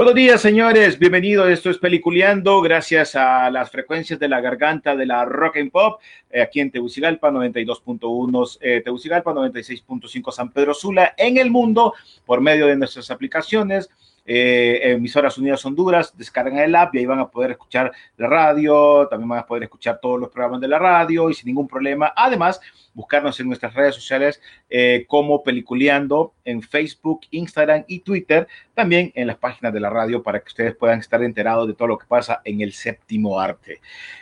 Buenos días, señores. Bienvenidos. Esto es Peliculeando, gracias a las frecuencias de la garganta de la Rock and Pop, eh, aquí en Tegucigalpa 92.1, eh, Tegucigalpa 96.5 San Pedro Sula, en el mundo, por medio de nuestras aplicaciones. eh, emisoras Unidas Honduras, descargan el app y ahí van a poder escuchar la radio, también van a poder escuchar todos los programas de la radio y sin ningún problema. Además, buscarnos en nuestras redes sociales eh, como Peliculeando en Facebook, Instagram y Twitter, también en las páginas de la radio para que ustedes puedan estar enterados de todo lo que pasa en el séptimo arte.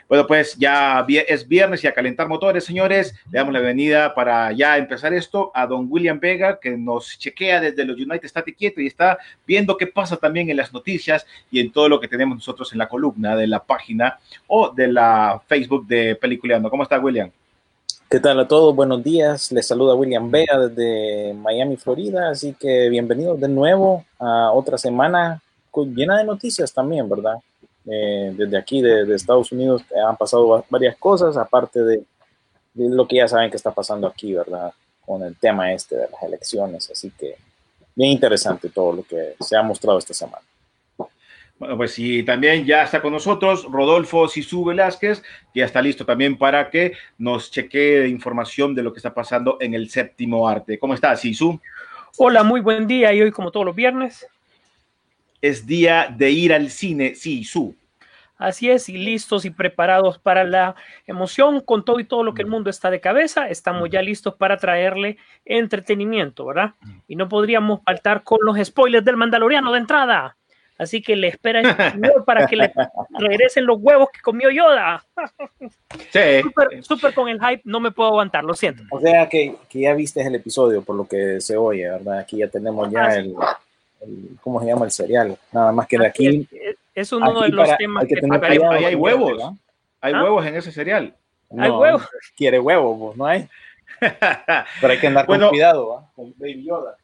Bueno, pues ya es viernes y a calentar motores, señores. Le damos la bienvenida para ya empezar esto a don William Vega, que nos chequea desde los United State quieto y está viendo qué pasa también en las noticias y en todo lo que tenemos nosotros en la columna de la página o de la Facebook de Peliculeando. ¿Cómo está, William? ¿Qué tal a todos? Buenos días. Les saluda William Vega desde Miami, Florida. Así que bienvenidos de nuevo a otra semana llena de noticias también, ¿verdad? Eh, desde aquí, de, de Estados Unidos, eh, han pasado va- varias cosas, aparte de, de lo que ya saben que está pasando aquí, ¿verdad? Con el tema este de las elecciones. Así que bien interesante todo lo que se ha mostrado esta semana. Bueno, pues sí, también ya está con nosotros Rodolfo Sisu Velázquez, que ya está listo también para que nos chequee información de lo que está pasando en el séptimo arte. ¿Cómo estás, Sisu? Hola, muy buen día y hoy como todos los viernes. Es día de ir al cine, Sisu. Así es, y listos y preparados para la emoción con todo y todo lo que el mundo está de cabeza. Estamos ya listos para traerle entretenimiento, ¿verdad? Y no podríamos faltar con los spoilers del Mandaloriano de entrada. Así que le espera señor para que le regresen los huevos que comió Yoda. Sí. Súper súper con el hype, no me puedo aguantar, lo siento. O sea que, que ya viste el episodio por lo que se oye, ¿verdad? Aquí ya tenemos ya sí. el, el- ¿cómo se llama el serial? Nada más que de aquí. Es, es uno aquí de los para- temas hay que que, tener Ahí, cuidado ahí hay huevos. ¿verdad? Hay ¿Ah? huevos en ese cereal. Hay huevos. Quiere huevos, pues, no hay. Pero hay que andar Bueno. con cuidado, ¿va? Con Baby Yoda.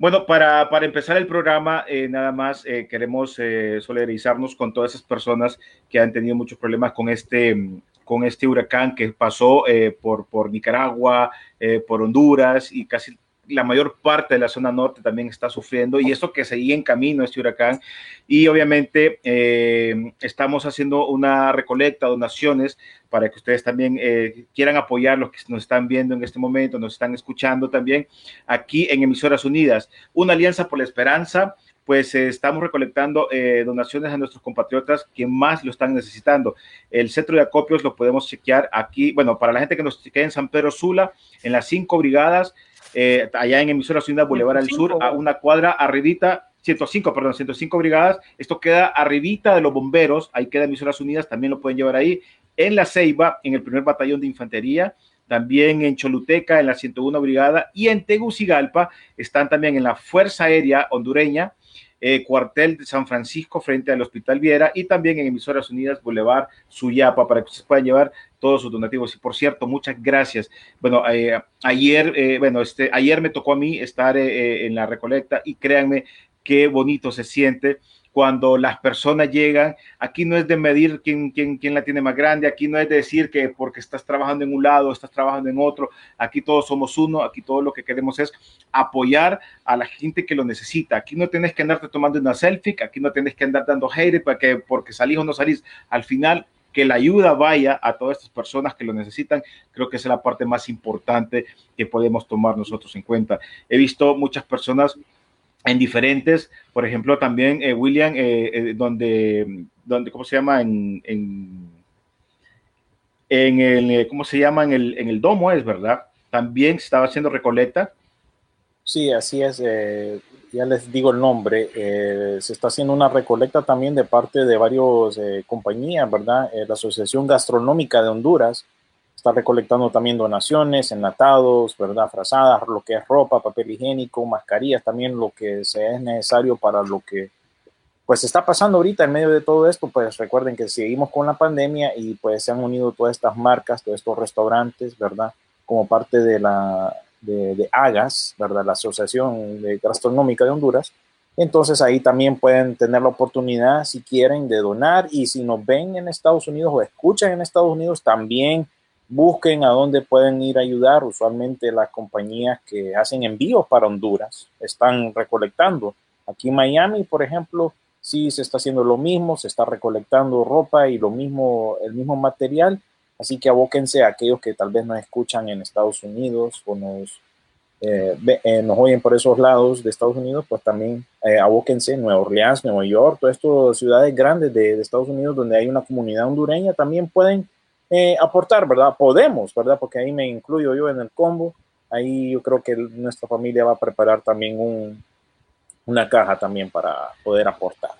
Bueno, para, para empezar el programa, eh, nada más eh, queremos eh, solidarizarnos con todas esas personas que han tenido muchos problemas con este, con este huracán que pasó eh, por, por Nicaragua, eh, por Honduras y casi la mayor parte de la zona norte también está sufriendo y esto que seguía en camino este huracán y obviamente eh, estamos haciendo una recolecta, donaciones para que ustedes también eh, quieran apoyar los que nos están viendo en este momento, nos están escuchando también aquí en Emisoras Unidas. Una alianza por la esperanza, pues eh, estamos recolectando donaciones a nuestros compatriotas que más lo están necesitando. El centro de acopios lo podemos chequear aquí, bueno, para la gente que nos chequea en San Pedro Sula, en las cinco brigadas, eh, allá en Emisoras Unidas Boulevard al Sur, 105, a una cuadra arribita, 105, perdón, 105 brigadas, esto queda arribita de los bomberos, ahí queda Emisoras Unidas, también lo pueden llevar ahí, en La Ceiba, en el primer batallón de infantería, también en Choluteca, en la 101 Brigada, y en Tegucigalpa están también en la Fuerza Aérea Hondureña, eh, cuartel de San Francisco frente al Hospital Viera y también en Emisoras Unidas Boulevard Suyapa para que ustedes puedan llevar todos sus donativos. Y por cierto, muchas gracias. Bueno, eh, ayer, eh, bueno, este, ayer me tocó a mí estar eh, en la recolecta y créanme qué bonito se siente cuando las personas llegan, aquí no es de medir quién, quién, quién la tiene más grande, aquí no es de decir que porque estás trabajando en un lado, estás trabajando en otro, aquí todos somos uno, aquí todo lo que queremos es apoyar a la gente que lo necesita, aquí no tienes que andarte tomando una selfie, aquí no tienes que andar dando hate para que, porque salís o no salís, al final que la ayuda vaya a todas estas personas que lo necesitan. Creo que es la parte más importante que podemos tomar nosotros en cuenta. He visto muchas personas en diferentes, por ejemplo, también eh, William, eh, eh, donde, donde, ¿cómo se llama? En, en, en el, ¿cómo se llama? En el, en el domo es, ¿verdad? También estaba haciendo recolecta. Sí, así es. Ya les digo el nombre. Se está haciendo una recolecta también de parte de varias compañías, ¿verdad? la Asociación Gastronómica de Honduras está recolectando también donaciones, enlatados, ¿verdad? Frazadas, lo que es ropa, papel higiénico, mascarillas, también lo que se es necesario para lo que pues está pasando ahorita en medio de todo esto, pues recuerden que seguimos con la pandemia y pues se han unido todas estas marcas, todos estos restaurantes, ¿verdad? Como parte de la de, de AGAS, ¿verdad? La Asociación de Gastronómica de Honduras. Entonces ahí también pueden tener la oportunidad, si quieren, de donar y si nos ven en Estados Unidos o escuchan en Estados Unidos, también busquen a dónde pueden ir a ayudar. Usualmente las compañías que hacen envíos para Honduras están recolectando. Aquí en Miami, por ejemplo, sí se está haciendo lo mismo, se está recolectando ropa y lo mismo, el mismo material. Así que abóquense a aquellos que tal vez nos escuchan en Estados Unidos o nos, eh, eh, nos oyen por esos lados de Estados Unidos, pues también eh, abóquense en Nueva Orleans, Nueva York, todas estas ciudades grandes de, de, Estados Unidos donde hay una comunidad hondureña, también pueden eh, aportar, ¿verdad? Podemos, ¿verdad? Porque ahí me incluyo yo en el combo. Ahí yo creo que nuestra familia va a preparar también un, una caja también para poder aportar.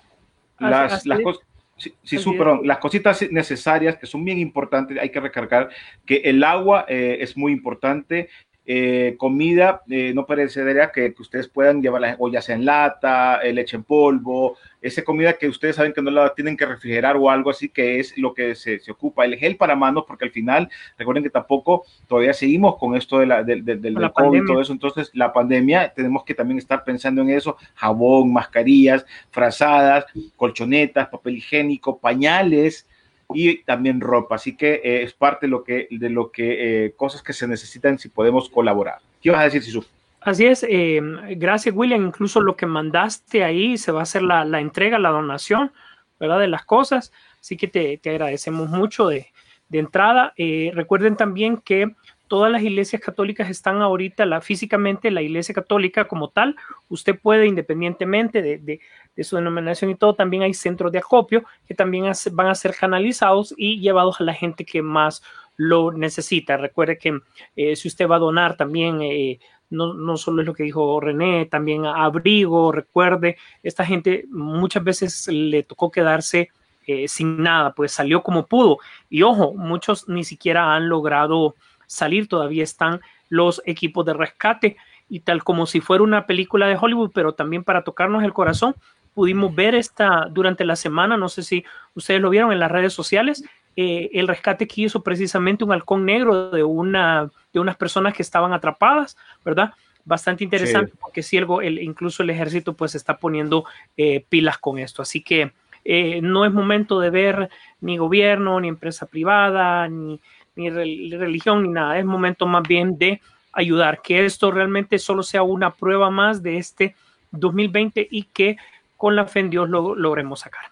Las, las cosas. Sí, sí su, perdón, las cositas necesarias que son bien importantes, hay que recargar que el agua eh, es muy importante, eh, comida eh, no perecedera que, que, ustedes puedan llevar, o ya sea en lata, eh, leche en polvo, esa comida que ustedes saben que no la tienen que refrigerar o algo así, que es lo que se, se ocupa. El gel para manos, porque al final, recuerden que tampoco todavía seguimos con esto de la, de, de, del la COVID y todo eso, entonces la pandemia, tenemos que también estar pensando en eso, jabón, mascarillas, frazadas, colchonetas, papel higiénico, pañales, y también ropa. Así que eh, es parte de lo que, de lo que eh, cosas que se necesitan si podemos colaborar. ¿Qué vas a decir, Sisu? Así es, eh, gracias William, incluso lo que mandaste ahí se va a hacer la, la entrega, la donación, ¿verdad? De las cosas, así que te, te agradecemos mucho de, de entrada. Eh, recuerden también que todas las iglesias católicas están ahorita, la, físicamente la iglesia católica como tal, usted puede independientemente de, de, de, su denominación y todo, también hay centros de acopio que también van a ser canalizados y llevados a la gente que más lo necesita. Recuerde que eh, si usted va a donar también... Eh, no, no, solo es lo que dijo René, también abrigo, recuerde, esta gente muchas veces le tocó quedarse eh, sin nada, pues salió como pudo. Y ojo, muchos ni siquiera han logrado salir, todavía están los equipos de rescate y tal como si fuera una película de Hollywood, pero también para tocarnos el corazón, pudimos ver esta durante la semana, no sé si ustedes lo vieron en las redes sociales, eh, el rescate que hizo precisamente un halcón negro de, una, de unas personas que estaban atrapadas, ¿verdad? Bastante interesante sí. porque si el, el, incluso el ejército pues está poniendo eh, pilas con esto. Así que eh, no es momento de ver ni gobierno, ni empresa privada, ni, ni religión, ni nada. Es momento más bien de ayudar, que esto realmente solo sea una prueba más de este 2020 y que con la fe en Dios lo logremos sacar.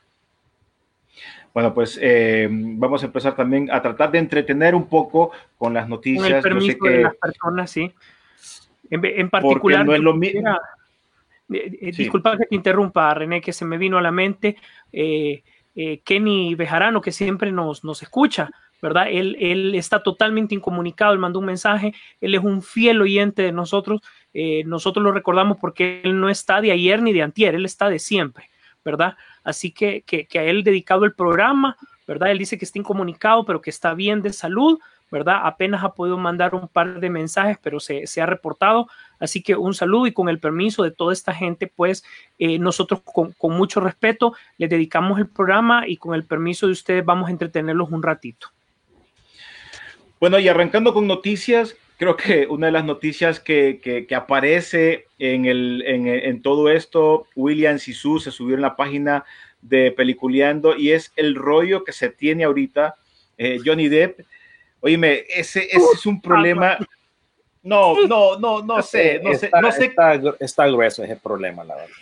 Bueno, pues eh, vamos a empezar también a tratar de entretener un poco con las noticias. Con el permiso Yo sé que, de las personas, sí. En, en particular, no es lo mismo. Eh, eh, sí. Disculpa que te interrumpa, René, que se me vino a la mente Kenny Bejarano, que siempre nos, nos escucha, ¿verdad? Él, él, está totalmente incomunicado, él mandó un mensaje, él es un fiel oyente de nosotros, eh, nosotros lo recordamos porque él no está de ayer ni de antier, él está de siempre, ¿verdad? Así que, que, a él dedicado el programa, ¿verdad? Él dice que está incomunicado, pero que está bien de salud, ¿verdad? Apenas ha podido mandar un par de mensajes, pero se, se, ha reportado. Así que un saludo y con el permiso de toda esta gente, pues eh, nosotros con, con, mucho respeto les dedicamos el programa y con el permiso de ustedes vamos a entretenerlos un ratito. Bueno, y arrancando con noticias, creo que una de las noticias que, que, que aparece en, el, en, en, todo esto, William Sisu se subió en la página de Peliculeando y es el rollo que se tiene ahorita. Eh, Johnny Depp, oíme, ese, ese es un problema. No, no, no, no sé, no sé, está, no sé. Está, está grueso ese problema, la verdad.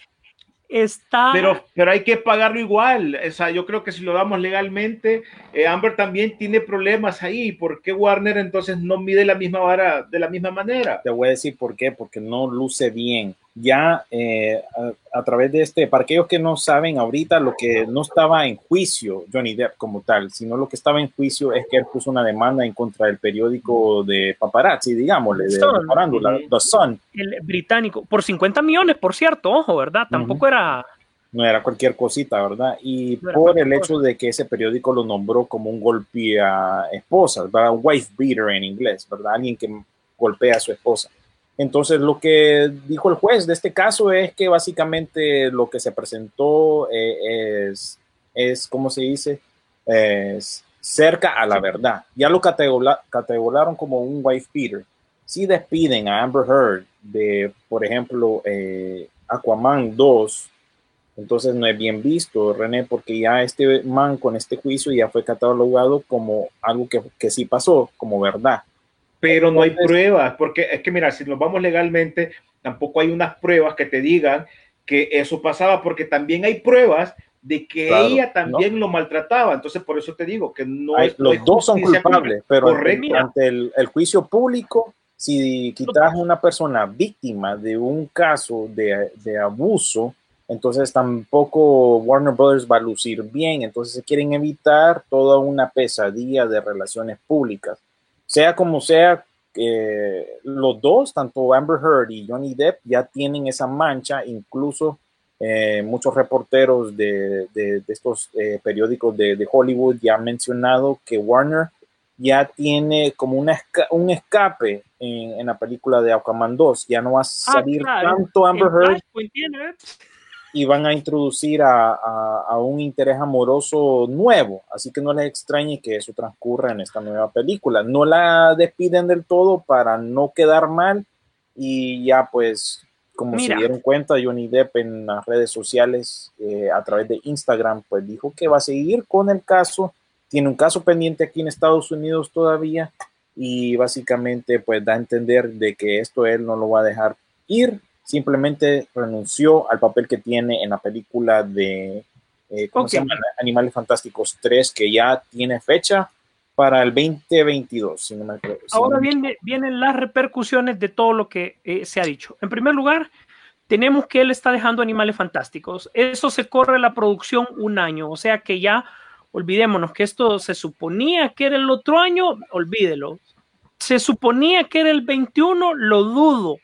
Está. Pero, pero hay que pagarlo igual. O sea, yo creo que si lo damos legalmente, eh, Amber también tiene problemas ahí. ¿Por qué Warner entonces no mide la misma vara de la misma manera? Te voy a decir por qué, porque no luce bien. Ya eh, a, a, través de este, para aquellos que no saben ahorita, lo que no estaba en juicio Johnny Depp como tal, sino lo que estaba en juicio es que él puso una demanda en contra del periódico de paparazzi, digámosle, de, Sun, de farándula, el- The Sun. el británico, por 50 millones, por cierto, ojo, ¿verdad? Tampoco era. no era cualquier cosita, ¿verdad? Y No por el hecho de que ese periódico lo nombró como un golpea esposas, ¿verdad? Wife beater en inglés, ¿verdad? Alguien que golpea a su esposa. Entonces, lo que dijo el juez de este caso es que básicamente lo que se presentó eh, es, es, ¿cómo se dice? Es cerca a la verdad. Ya lo categorizaron como un wife beater. Si despiden a Amber Heard de, por ejemplo, eh, Aquaman 2, entonces no es bien visto, René, porque ya este man con este juicio ya fue catalogado como algo que, que sí pasó, como verdad. Pero no hay pruebas, porque es que mira, si nos vamos legalmente, tampoco hay unas pruebas que te digan que eso pasaba, porque también hay pruebas de que Claro, ella también lo maltrataba. Entonces, por eso te digo que no Hay- los dos son culpables, pero ante, ante el, el juicio público, si quitas a una persona víctima de un caso de, de abuso, entonces tampoco Warner Brothers va a lucir bien. Entonces se quieren evitar toda una pesadilla de relaciones públicas. Sea como sea, eh, los dos, tanto Amber Heard y Johnny Depp, ya tienen esa mancha, incluso eh, muchos reporteros de, de- de estos eh, periódicos de, de Hollywood ya han mencionado que Warner ya tiene como una esca- un escape en, en la película de Aquaman 2. Ya no va a salir Ah, claro. tanto Amber Heard. Y van a introducir a, a- a un interés amoroso nuevo. Así que no les extrañe que eso transcurra en esta nueva película. No la despiden del todo para no quedar mal y ya pues como Mira. se dieron cuenta Johnny Depp en las redes sociales eh, a través de Instagram pues dijo que va a seguir con el caso. Tiene un caso pendiente aquí en Estados Unidos todavía y básicamente pues da a entender de que esto él no lo va a dejar ir simplemente renunció al papel que tiene en la película de eh, ¿cómo se llama? Animales Fantásticos 3, que ya tiene fecha para el 2022. Si no me acuerdo. Si Ahora no- viene, vienen las repercusiones de todo lo que eh, se ha dicho. En primer lugar, tenemos que él está dejando animales fantásticos. Eso se corre la producción un año, o sea que ya olvidémonos que esto se suponía que era el otro año, olvídelo. Se suponía que era el 21, lo dudo.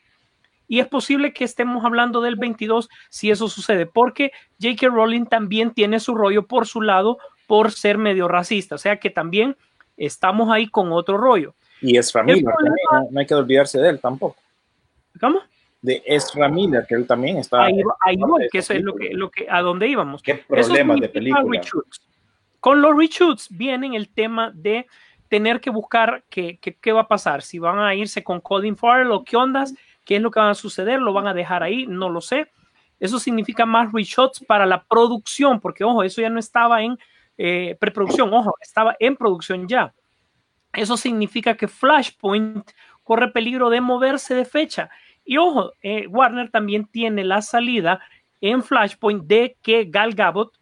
Y es posible que estemos hablando del 22 si eso sucede, porque J.K. Rowling también tiene su rollo por su lado por ser medio racista, o sea que también estamos ahí con otro rollo. Y Ezra Miller problema- también, no, no hay que olvidarse de él tampoco. ¿Cómo? De Ezra Miller, que él también está. ahí, ahí voy, que eso es lo que, lo que, a dónde íbamos. Qué problemas de película. Con los reshoots vienen el tema de tener que buscar qué, qué, qué va a pasar, si van a irse con Colin Farrell o qué ondas, qué es lo que va a suceder, lo van a dejar ahí, no lo sé. Eso significa más reshots para la producción, porque ojo, eso ya no estaba en eh, preproducción, ojo, estaba en producción ya. Eso significa que Flashpoint corre peligro de moverse de fecha. Y ojo, eh, Warner también tiene la salida en Flashpoint de que Gal Gadot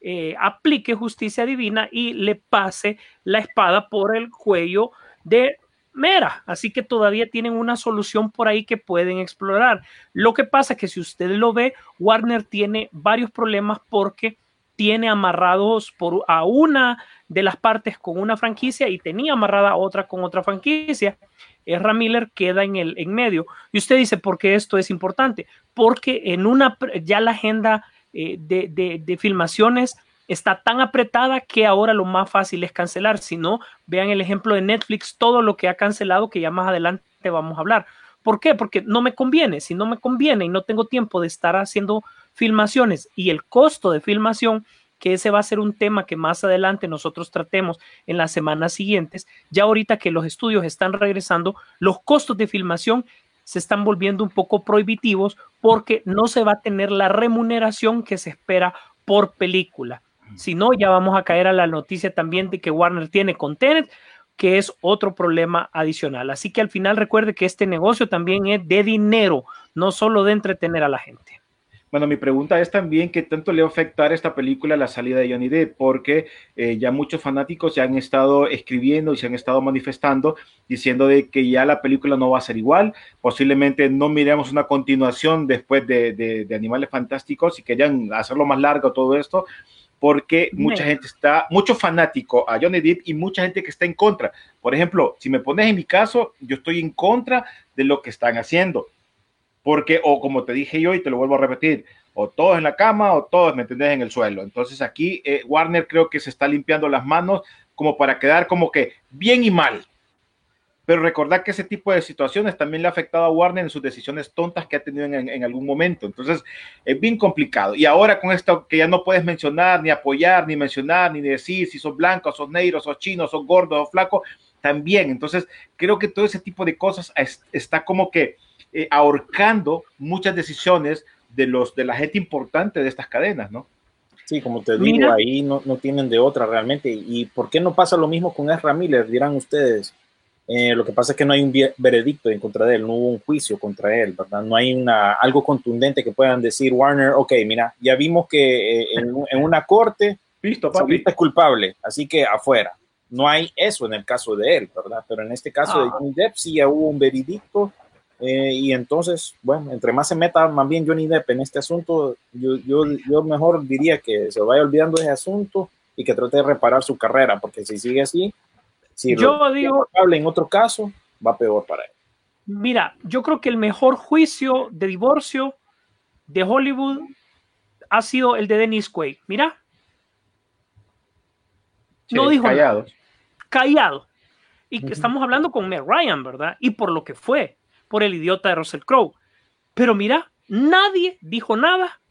eh, aplique justicia divina y le pase la espada por el cuello de Mera. Así que todavía tienen una solución por ahí que pueden explorar. Lo que pasa es que si usted lo ve, Warner tiene varios problemas porque tiene amarrados por a una de las partes con una franquicia y tenía amarrada a otra con otra franquicia. Ezra Miller queda en el en medio. Y usted dice, ¿por qué esto es importante? Porque en una ya la agenda eh, de, de, de, filmaciones está tan apretada que ahora lo más fácil es cancelar. Si no, vean el ejemplo de Netflix, todo lo que ha cancelado, que ya más adelante vamos a hablar. ¿Por qué? Porque no me conviene. Si no me conviene y no tengo tiempo de estar haciendo filmaciones y el costo de filmación, que ese va a ser un tema que más adelante nosotros tratemos en las semanas siguientes, ya ahorita que los estudios están regresando, los costos de filmación se están volviendo un poco prohibitivos porque no se va a tener la remuneración que se espera por película. Si no, ya vamos a caer a la noticia también de que Warner tiene con Tenet, que es otro problema adicional. Así que al final recuerde que este negocio también es de dinero, no solo de entretener a la gente. Bueno, mi pregunta es también qué tanto le va a afectar esta película la salida de Johnny Depp, porque eh, ya muchos fanáticos se han estado escribiendo y se han estado manifestando diciendo de que ya la película no va a ser igual, posiblemente no miremos una continuación después de, de, de Animales Fantásticos y querían hacerlo más largo todo esto, porque mucha gente está, mucho fanático a Johnny Depp y mucha gente que está en contra. Por ejemplo, si me pones en mi caso, yo estoy en contra de lo que están haciendo porque, o como te dije yo y te lo vuelvo a repetir, o todos en la cama o todos, ¿me entendés?, en el suelo. Entonces aquí eh, Warner creo que se está limpiando las manos como para quedar como que bien y mal. Pero recordar que ese tipo de situaciones también le ha afectado a Warner en sus decisiones tontas que ha tenido en, en algún momento. Entonces es bien complicado. Y ahora con esto que ya no puedes mencionar, ni apoyar, ni mencionar, ni decir si sos blanco, sos negro, sos chino, sos gordo, sos flaco, también. Entonces creo que todo ese tipo de cosas es, está como que eh, ahorcando muchas decisiones de, los, de la gente importante de estas cadenas, ¿no? Sí, como te digo, Mira. ahí no, no, tienen de otra realmente. ¿Y por qué no pasa lo mismo con Ezra Miller? Dirán ustedes. Eh, lo que pasa es que no hay un veredicto en contra de él, no hubo un juicio contra él, ¿verdad? No hay una, algo contundente que puedan decir, Warner, ok, mira, ya vimos que eh, en, en, una corte Listo, es culpable, así que afuera. No hay eso en el caso de él, ¿verdad? Pero en este caso Ah. de Johnny Depp sí ya hubo un veredicto eh, y entonces, bueno, entre más se meta más bien Johnny Depp en este asunto, yo, yo, yo mejor diría que se vaya olvidando de ese asunto y que trate de reparar su carrera, porque si sigue así, si yo digo, habla en otro caso, va peor para él. Mira, yo creo que el mejor juicio de divorcio de Hollywood ha sido el de Dennis Quaid. Mira. Sí, no dijo callado. nada. Callado. Y uh -huh. estamos hablando con Meg Ryan, ¿verdad? Y por lo que fue por el idiota de Russell Crowe. Pero mira, nadie dijo nada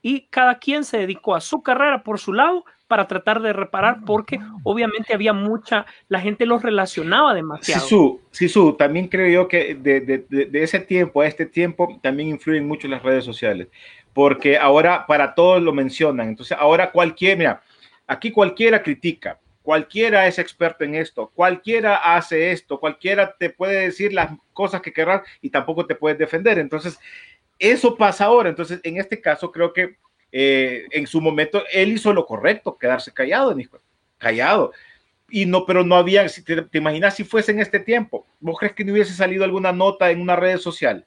y cada quien se dedicó a su carrera por su lado para tratar de reparar porque obviamente había mucha, la gente los relacionaba demasiado. Sisu, Sisu también creo yo que de, de, de, ese tiempo a este tiempo también influyen mucho las redes sociales, porque ahora para todos lo mencionan, entonces ahora cualquier, mira, aquí cualquiera critica, cualquiera es experto en esto, cualquiera hace esto, cualquiera te puede decir las cosas que querrás y tampoco te puedes defender. Entonces, eso pasa ahora. Entonces, en este caso, creo que eh, en su momento él hizo lo correcto, quedarse callado, hijo, callado. Y no, pero no había, si te, te, imaginas si fuese en este tiempo, ¿vos crees que no hubiese salido alguna nota en una red social?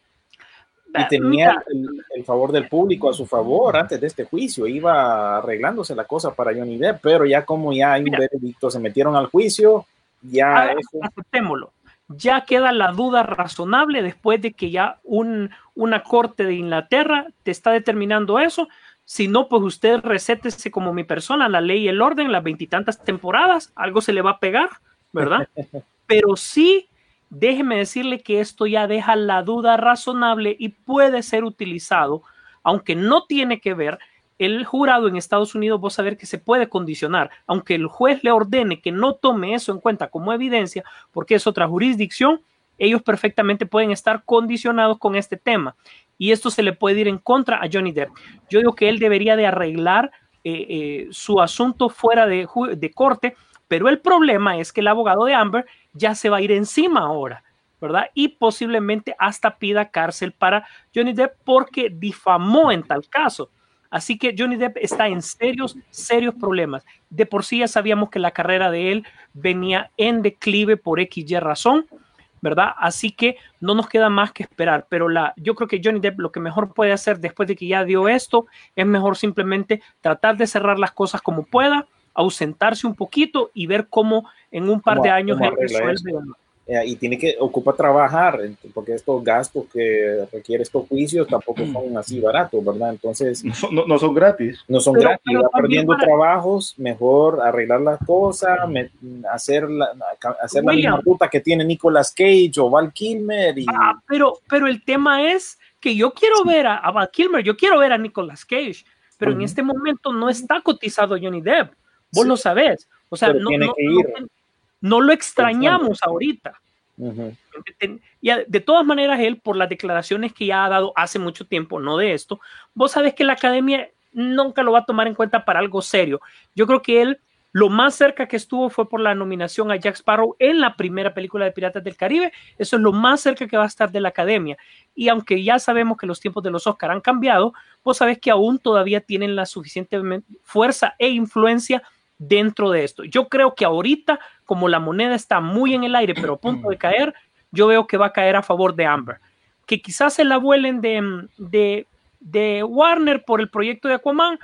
y tenía el, el, favor del público a su favor antes de este juicio, iba arreglándose la cosa para Johnny Depp, pero ya como ya hay un veredicto, se metieron al juicio, ya eso... aceptémoslo. Ya queda la duda razonable después de que ya un, una corte de Inglaterra te está determinando eso. Si no, pues usted recétese como mi persona, la ley y el orden, las veintitantas temporadas, algo se le va a pegar, ¿verdad? Pero sí déjeme decirle que esto ya deja la duda razonable y puede ser utilizado, aunque no tiene que ver, el jurado en Estados Unidos, vos saber que se puede condicionar, aunque el juez le ordene que no tome eso en cuenta como evidencia, porque es otra jurisdicción, ellos perfectamente pueden estar condicionados con este tema. Y esto se le puede ir en contra a Johnny Depp. Yo digo que él debería de arreglar eh, eh, su asunto fuera de, corte, pero el problema es que el abogado de Amber ya se va a ir encima ahora, ¿verdad? Y posiblemente hasta pida cárcel para Johnny Depp porque difamó en tal caso. Así que Johnny Depp está en serios, serios problemas. De por sí ya sabíamos que la carrera de él venía en declive por XY razón, ¿verdad? Así que no nos queda más que esperar. Pero la, yo creo que Johnny Depp lo que mejor puede hacer después de que ya dio esto es mejor simplemente tratar de cerrar las cosas como pueda, ausentarse un poquito y ver cómo en un par de años él resuelve. Eh, y tiene que ocupa trabajar, porque estos gastos que requiere estos juicios tampoco son así baratos, ¿verdad? Entonces. No son, no, no son gratis. No son pero, gratis, pero va perdiendo para... trabajos, mejor arreglar las cosas, me, hacer la, hacer la misma ruta que tiene Nicolas Cage o Val Kilmer. Y... Ah, pero, pero el tema es que yo quiero ver a, a Val Kilmer, yo quiero ver a Nicolas Cage, pero uh -huh. en este momento no está cotizado Johnny Depp. Vos sí. lo sabés. O sea, no, no, no, no, lo extrañamos ahorita. Uh -huh. Y de todas maneras, él, por las declaraciones que ya ha dado hace mucho tiempo, no de esto, vos sabés que la academia nunca lo va a tomar en cuenta para algo serio. Yo creo que él Lo más cerca que estuvo fue por la nominación a Jack Sparrow en la primera película de Piratas del Caribe. Eso es lo más cerca que va a estar de la academia. Y aunque ya sabemos que los tiempos de los Oscar han cambiado, vos sabés que aún todavía tienen la suficiente fuerza e influencia dentro de esto. Yo creo que ahorita, como la moneda está muy en el aire, pero a punto de caer, yo veo que va a caer a favor de Amber. Que quizás se la vuelen de, de, de Warner por el proyecto de Aquaman,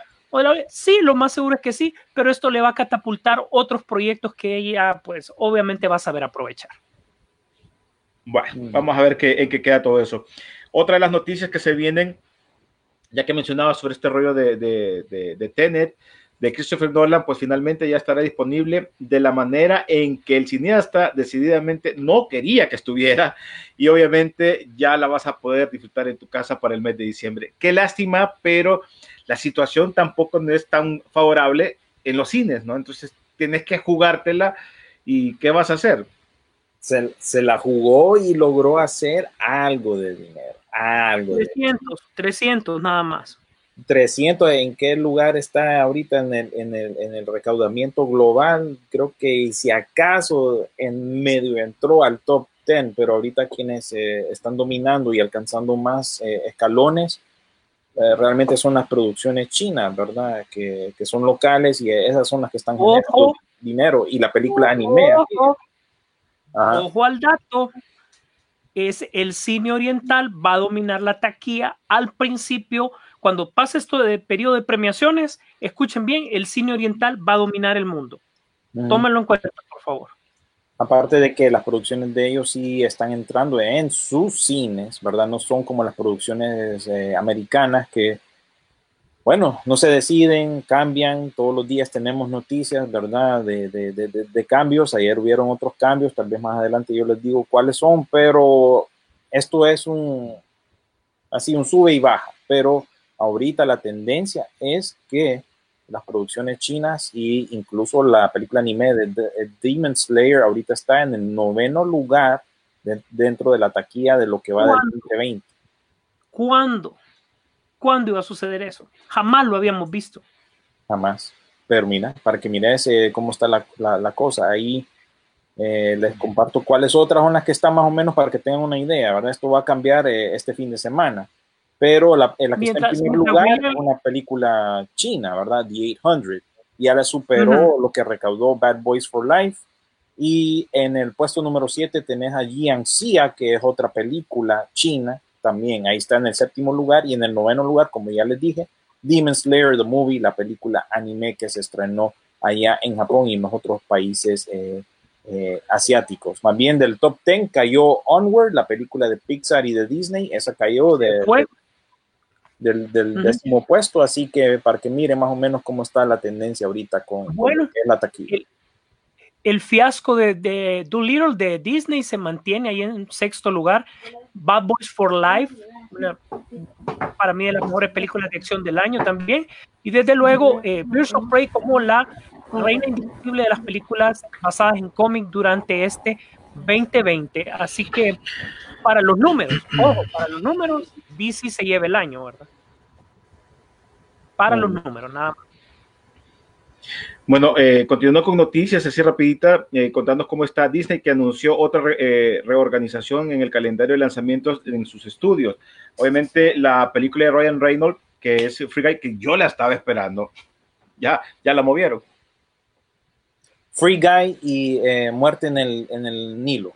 sí, lo más seguro es que sí, pero esto le va a catapultar otros proyectos que ella, pues, obviamente va a saber aprovechar. Bueno, vamos a ver qué, en qué queda todo eso. Otra de las noticias que se vienen, ya que mencionaba sobre este rollo de, de, de, Tenet, de Christopher Nolan, pues finalmente ya estará disponible de la manera en que el cineasta decididamente no quería que estuviera y obviamente ya la vas a poder disfrutar en tu casa para el mes de diciembre. Qué lástima, pero la situación tampoco no es tan favorable en los cines, ¿no? Entonces tienes que jugártela y ¿qué vas a hacer? Se, la jugó y logró hacer algo de dinero, algo. 300, 300 nada más. 300, ¿en qué lugar está ahorita en el, en el, en el recaudamiento global? Creo que si acaso en medio entró al top 10, pero ahorita quienes eh, están dominando y alcanzando más eh, escalones eh, realmente son las producciones chinas, ¿verdad? Que, que, son locales y esas son las que están generando dinero. Y la película anime. Ojo, ojo al dato. Es el cine oriental va a dominar la taquilla al principio. Cuando pase esto de periodo de premiaciones, escuchen bien, el cine oriental va a dominar el mundo. Tómenlo en cuenta, por favor. Aparte de que las producciones de ellos sí están entrando en sus cines, ¿verdad? No son como las producciones eh, americanas que, bueno, no se deciden, cambian, todos los días tenemos noticias, ¿verdad? De, de, de, de, cambios, ayer hubieron otros cambios, tal vez más adelante yo les digo cuáles son, pero esto es un, así, un sube y baja, pero ahorita la tendencia es que las producciones chinas e incluso la película anime de, Demon Slayer ahorita está en el noveno lugar dentro de la taquilla de lo que va del 2020. ¿Cuándo? ¿Cuándo iba a suceder eso? Jamás lo habíamos visto. Jamás. Pero mira, para que mires eh, cómo está la, la, cosa, ahí eh, les comparto cuáles otras son las que están más o menos para que tengan una idea, ¿verdad? Esto va a cambiar eh, este fin de semana pero la, la que está en primer lugar es una película china, ¿verdad? The 800. Y ahora superó lo que recaudó Bad Boys for Life. Y en el puesto número 7 tenés a Jiangxia, que es otra película china también. Ahí está en el séptimo lugar. Y en el noveno lugar, como ya les dije, Demon Slayer, The Movie, la película anime que se estrenó allá en Japón y en los otros países eh, eh, asiáticos. Más bien del top 10 cayó Onward, la película de Pixar y de Disney. Esa cayó de, del, décimo puesto, así que para que mire más o menos cómo está la tendencia ahorita con, bueno, la taquilla. El, fiasco de, de Doolittle de Disney se mantiene ahí en sexto lugar. Bad Boys for Life, para mí de las mejores películas de acción del año también. Y desde luego, eh, Birds of Prey como la reina indiscutible de las películas basadas en cómic durante este 2020. Así que para los números, ojo, para los números, DC se lleva el año, ¿verdad? Para los números, nada más. Bueno, eh, continuando con noticias, así rapidita, eh, contando cómo está Disney, que anunció otra eh, reorganización en el calendario de lanzamientos en sus estudios. Obviamente, la película de Ryan Reynolds, que es Free Guy, que yo la estaba esperando, ya, ya la movieron. Free Guy y eh, Muerte en el, en el Nilo.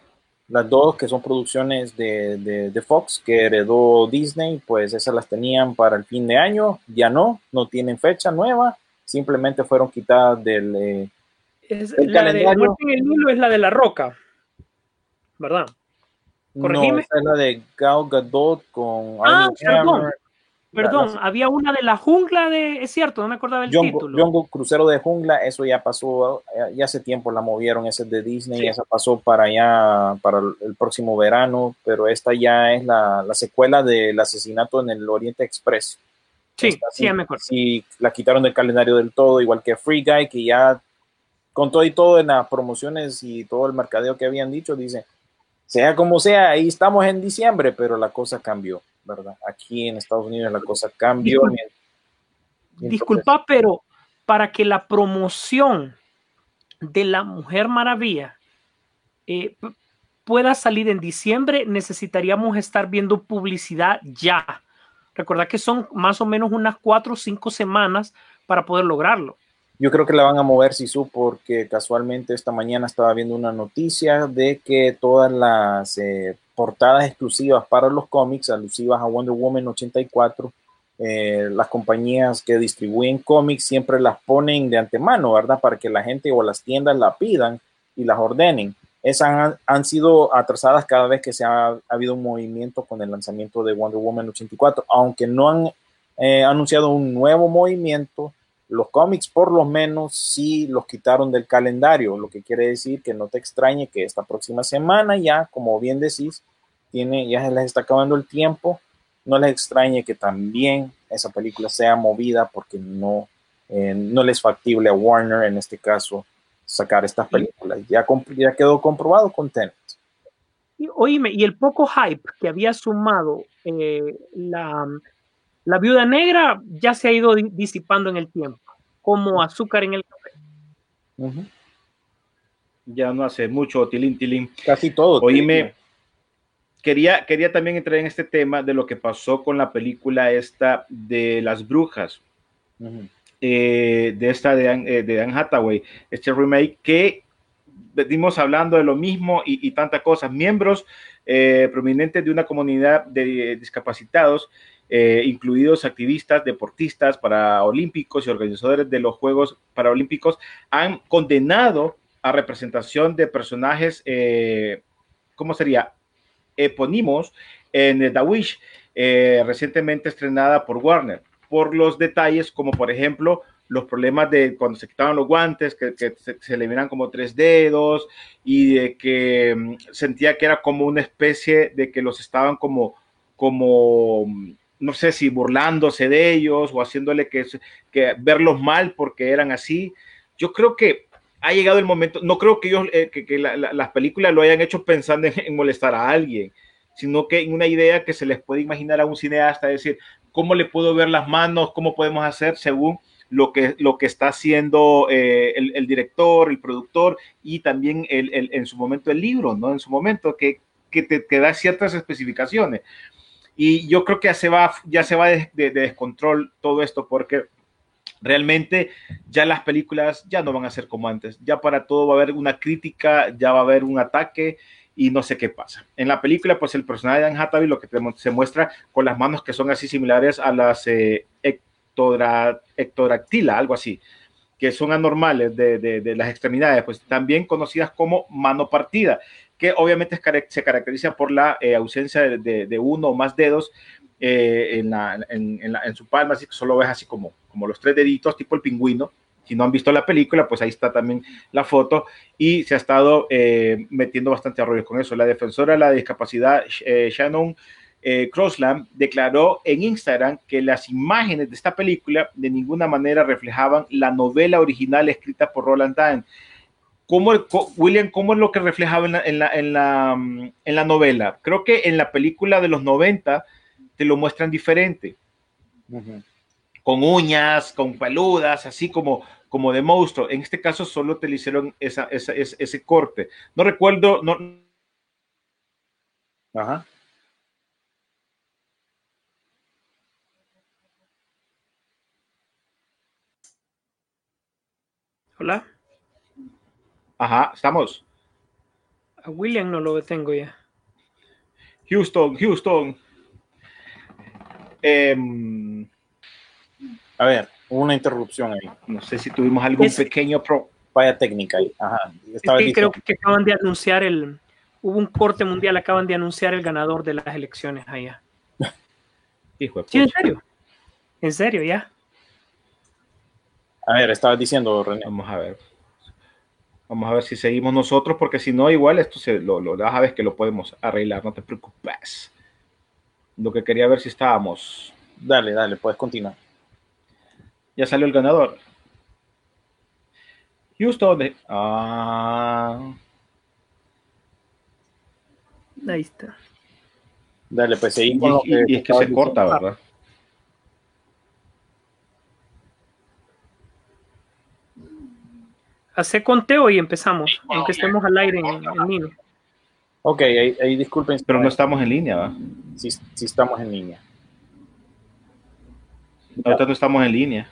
Las dos que son producciones de, de, Fox que heredó Disney, pues esas las tenían para el fin de año, ya no, no tienen fecha nueva, simplemente fueron quitadas del, eh, es, la De el Nilo es la de La Roca, ¿verdad? No, es la de Gal Gadot con ah, Perdón, había una de la jungla de, es cierto, no me acordaba del título. Jungle Crucero de Jungla, eso ya pasó, eh, ya hace tiempo la movieron, ese de Disney, esa pasó para allá, para el próximo verano, pero esta ya es la, secuela del asesinato en el Oriente Express. Sí, sí, me acuerdo. Sí, la quitaron del calendario del todo, igual que Free Guy, que ya con todo y todo en las promociones y todo el mercadeo que habían dicho, dice, sea como sea, ahí estamos en diciembre, pero la cosa cambió. ¿Verdad? Aquí en Estados Unidos la cosa cambió. Disculpa, pero para que la promoción de la Mujer Maravilla eh, pueda salir en diciembre, necesitaríamos estar viendo publicidad ya. Recordad que son más o menos unas cuatro o cinco semanas para poder lograrlo. Yo creo que la van a mover Sisu porque casualmente esta mañana estaba viendo una noticia de que todas las eh, portadas exclusivas para los cómics alusivas a Wonder Woman 84, eh, las compañías que distribuyen cómics siempre las ponen de antemano, ¿verdad? Para que la gente o las tiendas la pidan y las ordenen. Esas han, sido atrasadas cada vez que se ha, ha habido un movimiento con el lanzamiento de Wonder Woman 84, aunque no han eh, anunciado un nuevo movimiento los cómics por lo menos sí los quitaron del calendario, lo que quiere decir que no te extrañe que esta próxima semana ya, como bien decís, tiene, ya se les está acabando el tiempo, no les extrañe que también esa película sea movida porque no, eh, no les es factible a Warner en este caso sacar estas películas. Ya, ya quedó comprobado con Tenet. Y, oíme, y el poco hype que había sumado eh, la, la viuda negra ya se ha ido disipando en el tiempo, como azúcar en el café. Uh -huh. Ya no hace mucho, tilín, tilín. Casi todo. Oíme, quería, quería también entrar en este tema de lo que pasó con la película esta de las brujas, uh -huh. eh, de esta de, eh, de Anne Hathaway, este remake que venimos hablando de lo mismo y, y tantas cosas. Miembros eh, prominentes de una comunidad de discapacitados eh, incluidos activistas, deportistas, paraolímpicos y organizadores de los Juegos Paralímpicos, han condenado a representación de personajes, eh, ¿cómo sería? Epónimos en The Wish, eh, recientemente estrenada por Warner, por los detalles como, por ejemplo, los problemas de cuando se quitaban los guantes, que, que se, se, le miran como tres dedos y de que um, sentía que era como una especie de que los estaban como, como no sé si burlándose de ellos o haciéndole que, que verlos mal porque eran así. Yo creo que ha llegado el momento, no creo que, ellos, eh, que, que la, la, las películas lo hayan hecho pensando en, molestar a alguien, sino que en una idea que se les puede imaginar a un cineasta, decir, ¿cómo le puedo ver las manos? ¿Cómo podemos hacer según lo que, lo que está haciendo eh, el, director, el productor y también el, en su momento el libro, ¿no? En su momento que, que te da ciertas especificaciones. Y yo creo que ya se va, ya se va de, de, de, descontrol todo esto porque realmente ya las películas ya no van a ser como antes. Ya para todo va a haber una crítica, ya va a haber un ataque y no sé qué pasa. En la película, pues el personaje de Anne Hathaway lo que te, se muestra con las manos que son así similares a las eh, algo así, que son anormales de, de, de, las extremidades, pues también conocidas como mano partida, obviamente se caracteriza por la eh, ausencia de, uno o más dedos eh, en, su palma, así que solo ves así como, los tres deditos, tipo el pingüino. Si no han visto la película, pues ahí está también la foto y se ha estado eh, metiendo bastante rollo con eso. La defensora de la discapacidad, Shannon Crossland, declaró en Instagram que las imágenes de esta película de ninguna manera reflejaban la novela original escrita por Roland Dahl. ¿Cómo, William, ¿cómo es lo que reflejaba en la, en, la, en, la, en la novela? Creo que en la película de los 90 te lo muestran diferente. Uh -huh. Con uñas, con peludas, así como, como de monstruo. En este caso solo te le hicieron esa, esa, ese, ese corte. No recuerdo, no. Ajá. Hola. Ajá, estamos. A William no lo tengo ya. Houston, Houston. Eh, a ver, hubo una interrupción ahí. No sé si tuvimos algún es, pequeño pro. Vaya técnica ahí. Ajá. Estaba es que creo que acaban de anunciar el. Hubo un corte mundial, acaban de anunciar el ganador de las elecciones allá. Hijo de sí, en serio. En serio, ya. A ver, estabas diciendo, René. Vamos a ver. Vamos a ver si seguimos nosotros, porque si no, igual esto se lo, lo vas a ver que lo podemos arreglar, no te preocupes. Lo que quería ver si estábamos. Dale, dale, puedes continuar. Ya salió el ganador. Houston de. Ah. Ahí está. Dale, pues seguimos. Y, y, y es que se corta, ¿verdad? Hace conteo y empezamos, aunque estemos al aire en, en línea. Ok, ahí, ahí disculpen. Pero no estamos en línea, ¿va? Sí, sí estamos en línea. Ahorita no estamos en línea.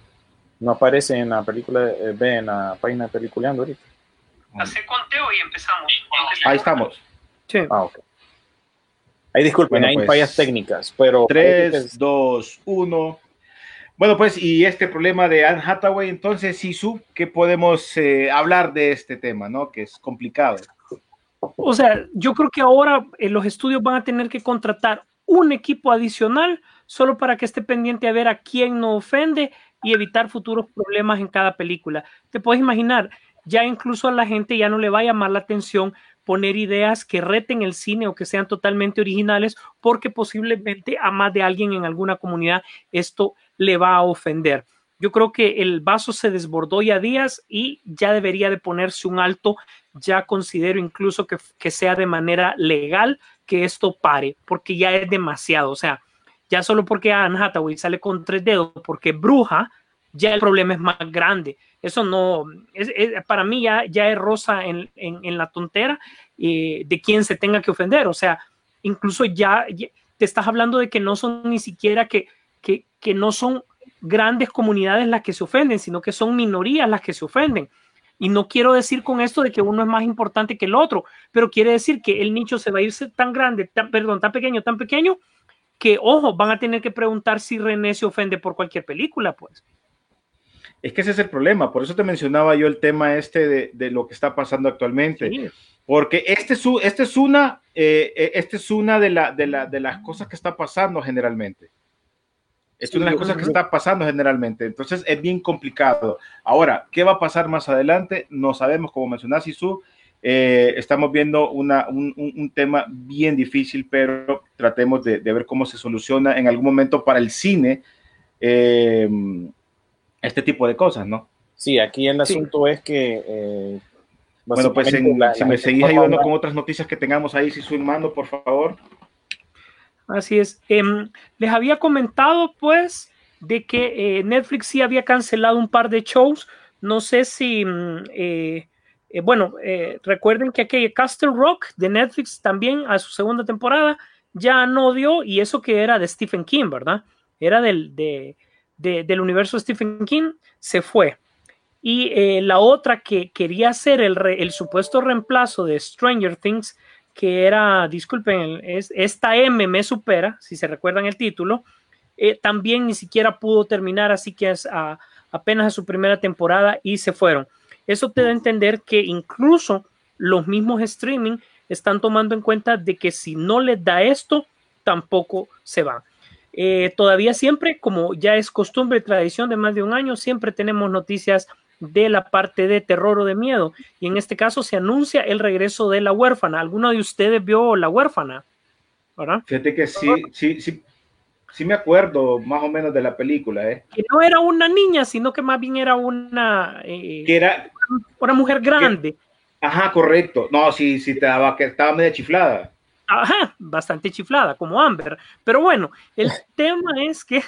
No aparece en la película, eh, ve en la página de Peliculeando ahorita. Hace conteo y empezamos. Ahí estamos. Sí. Ah, ok. Ahí disculpen, Bueno, hay pues, fallas técnicas, pero... 3, 2, 1. Bueno, pues, y este problema de Anne Hathaway, entonces, Sisu, ¿qué podemos eh, hablar de este tema, no? Que es complicado. O sea, yo creo que ahora eh, los estudios van a tener que contratar un equipo adicional solo para que esté pendiente a ver a quién no ofende y evitar futuros problemas en cada película. Te puedes imaginar, ya incluso a la gente ya no le va a llamar la atención poner ideas que reten el cine o que sean totalmente originales porque posiblemente a más de alguien en alguna comunidad esto le va a ofender. Yo creo que el vaso se desbordó ya días y ya debería de ponerse un alto. Ya considero incluso que, que sea de manera legal que esto pare, porque ya es demasiado. O sea, ya solo porque Anne Hathaway sale con tres dedos, porque bruja, ya el problema es más grande. Eso no, es, es- para mí ya, ya es rosa en, en- en la tontera eh, de quien se tenga que ofender. O sea, incluso ya, ya te estás hablando de que no son ni siquiera que, que, que no son grandes comunidades las que se ofenden, sino que son minorías las que se ofenden. Y no quiero decir con esto de que uno es más importante que el otro, pero quiere decir que el nicho se va a irse tan grande, tan, perdón, tan pequeño, tan pequeño, que, ojo, van a tener que preguntar si René se ofende por cualquier película, pues. Es que ese es el problema, por eso te mencionaba yo el tema este de, de lo que está pasando actualmente. Sí. Porque este es, u- este es una, eh, eh, este es una de, la, de, la- de las cosas que está pasando generalmente. Esta es una de las cosas que está pasando generalmente. Entonces es bien complicado. Ahora, ¿qué va a pasar más adelante? No sabemos, como mencionaste, Isu. Eh, estamos viendo una, un, un- un tema bien difícil, pero tratemos de, de ver cómo se soluciona en algún momento para el cine eh, este tipo de cosas, ¿no? Sí, aquí el Sí. asunto es que... eh, Bueno, pues básicamente en- la- si la me seguís ayudando con otras noticias que tengamos ahí, si su mando, por favor. Así es. Em, les había comentado, pues, de que eh, Netflix sí había cancelado un par de shows. No sé si, mm, eh, eh, bueno, eh, recuerden que aquella Castle Rock de Netflix también a su segunda temporada ya no dio, y eso que era de Stephen King, ¿verdad? Era del, de- de- del universo Stephen King, se fue. Y eh, la otra que quería hacer el, el supuesto reemplazo de Stranger Things, que era, disculpen, es, esta M me supera, si se recuerdan el título, eh, también ni siquiera pudo terminar, así que es a- apenas a su primera temporada y se fueron. Eso te da a entender que incluso los mismos streaming están tomando en cuenta de que si no les da esto, tampoco se van. Eh, todavía siempre, como ya es costumbre y tradición de más de un año, siempre tenemos noticias de la parte de terror o de miedo. Y en este caso se anuncia el regreso de la huérfana. ¿Alguno de ustedes vio la huérfana? ¿Verdad? Fíjate que sí, sí, sí, sí me acuerdo más o menos de la película, ¿eh? Que no era una niña, sino que más bien era una, eh, Que era, una mujer grande. ajá, correcto. No, sí, sí, te daba, que estaba media chiflada. Ajá, bastante chiflada, como Amber. Pero bueno, el tema es que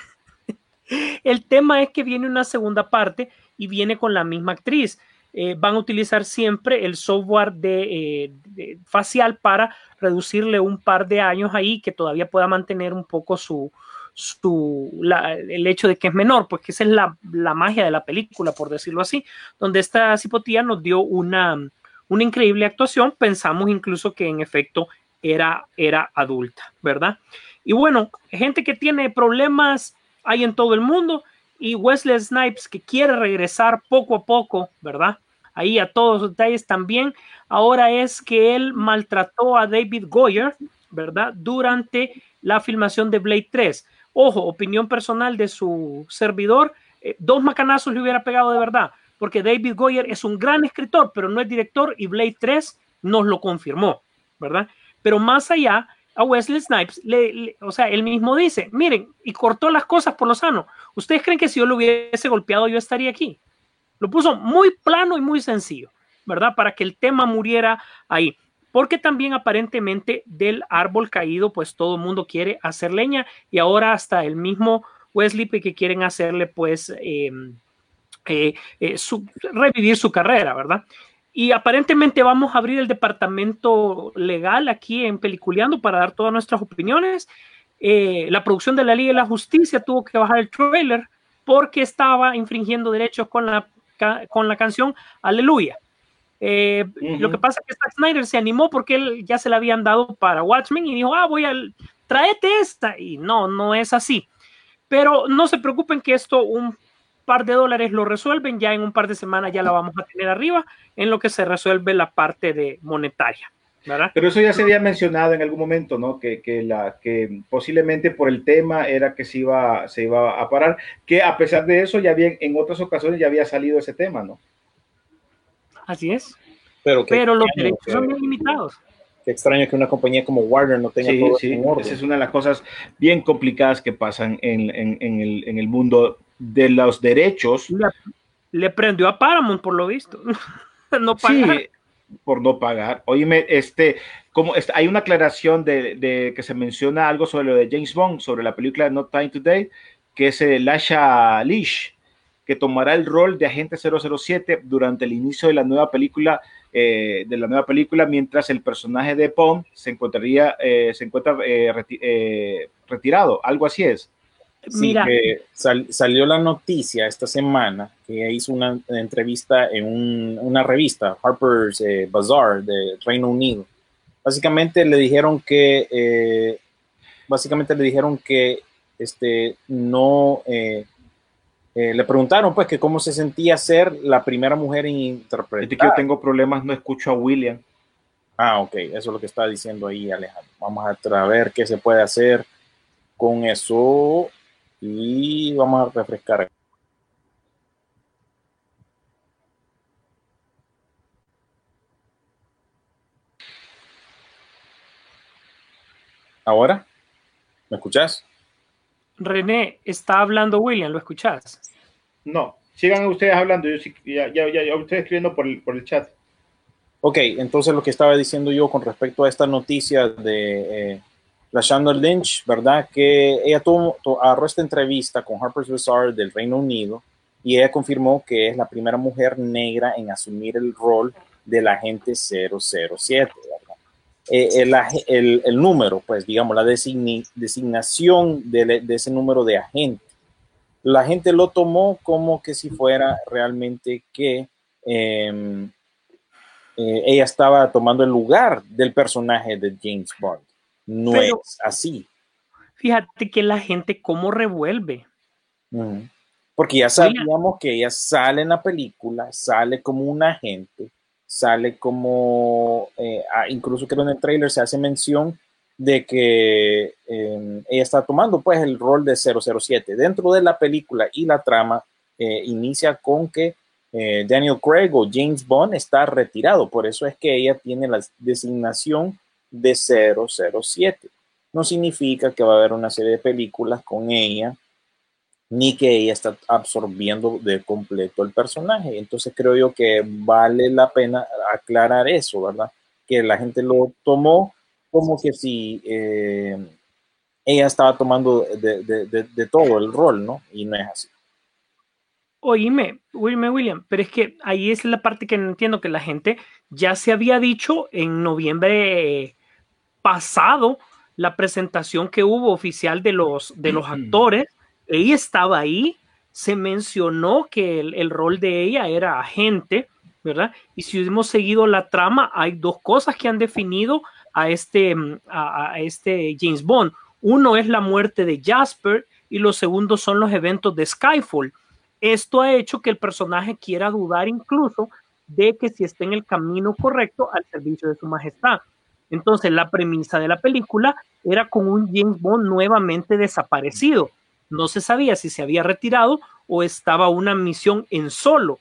el tema es que viene una segunda parte y viene con la misma actriz. Eh, van a utilizar siempre el software de, eh, de facial para reducirle un par de años ahí que todavía pueda mantener un poco su, su la- el hecho de que es menor, pues que esa es la, la magia de la película, por decirlo así, donde esta cipotía nos dio una, una increíble actuación, pensamos incluso que en efecto era, era adulta, ¿verdad? Y bueno, gente que tiene problemas hay en todo el mundo y Wesley Snipes que quiere regresar poco a poco, ¿verdad? Ahí a todos los detalles también. Ahora es que él maltrató a David Goyer, ¿verdad? Durante la filmación de Blade 3. Ojo, opinión personal de su servidor, eh, dos macanazos le hubiera pegado de verdad, porque David Goyer es un gran escritor, pero no es director y Blade 3 nos lo confirmó, ¿verdad? Pero más allá, a Wesley Snipes, le, o sea, él mismo dice, miren, y cortó las cosas por lo sano. ¿Ustedes creen que si yo lo hubiese golpeado yo estaría aquí? Lo puso muy plano y muy sencillo, ¿verdad? Para que el tema muriera ahí. Porque también aparentemente del árbol caído, pues todo el mundo quiere hacer leña y ahora hasta el mismo Wesley que quieren hacerle, pues, eh, eh, eh, revivir su carrera, ¿verdad? Y aparentemente vamos a abrir el departamento legal aquí en Peliculeando para dar todas nuestras opiniones. Eh, la producción de la Liga de la Justicia tuvo que bajar el trailer porque estaba infringiendo derechos con la, con la canción Aleluya. Eh. Lo que pasa es que Zack Snyder se animó porque él ya se la habían dado para Watchmen y dijo, ah, voy a traete esta. Y no, no es así. Pero no se preocupen que esto un par de dólares lo resuelven, ya en un par de semanas ya la vamos a tener arriba, en lo que se resuelve la parte de monetaria, ¿verdad? Pero eso ya se había mencionado en algún momento, ¿no? Que, que, la, que posiblemente por el tema era que se iba, se iba a parar, que a pesar de eso ya había, en otras ocasiones ya había salido ese tema, ¿no? Así es. Pero, los derechos son que- bien limitados. qué extraño que una compañía como Warner no tenga Sí, todo sí, eso en orden. esa es una de las cosas bien complicadas que pasan en, en- en el, en el mundo de los derechos. Le, le prendió a Paramount, por lo visto. no Sí, pagar. por no pagar. Oíme, este, como este, hay una aclaración de, de que se menciona algo sobre lo de James Bond, sobre la película No Time Today, que es el Lasha Leash, que tomará el rol de agente 007 durante el inicio de la nueva película, eh, de la nueva película, mientras el personaje de Bond se encontraría, eh, se encuentra eh, reti- eh, retirado, algo así es. Sí, Mira, que sal- salió la noticia esta semana que hizo una entrevista en un- una revista, Harper's eh, Bazaar de Reino Unido. Básicamente le dijeron que, eh, básicamente le dijeron que este, no, eh, eh, le preguntaron pues que cómo se sentía ser la primera mujer en interpretar. que yo tengo problemas, no escucho a William. Ah, ok, eso es lo que está diciendo ahí Alejandro. Vamos a ver qué se puede hacer con eso y vamos a refrescar. Ahora, ¿me escuchas? René, está hablando William, ¿lo escuchás? No, sigan ustedes hablando, yo sí, ya, ya, ya, ya estoy escribiendo por el, por el chat. Ok, entonces lo que estaba diciendo yo con respecto a esta noticia de eh, la Chandler Lynch, ¿verdad? Que ella tuvo, tu- agarró esta entrevista con Harper's Bazaar del Reino Unido y ella confirmó que es la primera mujer negra en asumir el rol del agente 007, ¿verdad? Eh, el, el- número, pues digamos, la designación de, de ese número de agente. La gente lo tomó como que si fuera realmente que... em, eh, ella estaba tomando el lugar del personaje de James Bond. No Pero- es así. Fíjate que la gente cómo revuelve. Porque ya sabíamos que ella sale en la película, sale como un agente, sale como, eh, ah, incluso creo en el trailer se hace mención de que eh, ella está tomando pues el rol de 007. Dentro de la película y la trama eh, inicia con que eh, Daniel Craig o James Bond está retirado, por eso es que ella tiene la designación de 007. No significa que va a haber una serie de películas con ella, ni que ella está absorbiendo de completo el personaje. Entonces creo yo que vale la pena aclarar eso, ¿verdad? Que la gente lo tomó como que si eh, ella estaba tomando de, de- de- de todo el rol, ¿no? Y no es así. Oíme, oíme, William, pero es que ahí es la parte que no entiendo, que la gente ya se había dicho en noviembre pasado, la presentación que hubo oficial de los, de los actores, ella estaba ahí, se mencionó que el, el rol de ella era agente, ¿verdad? Y si hemos seguido la trama, hay dos cosas que han definido a este, mm, a, a este James Bond. Uno es la muerte de Jasper y lo segundo son los eventos de Skyfall. Esto ha hecho que el personaje quiera dudar incluso de que si está en el camino correcto al servicio de su majestad. Entonces, la premisa de la película era con un James Bond nuevamente desaparecido. No se sabía si se había retirado o estaba una misión en solo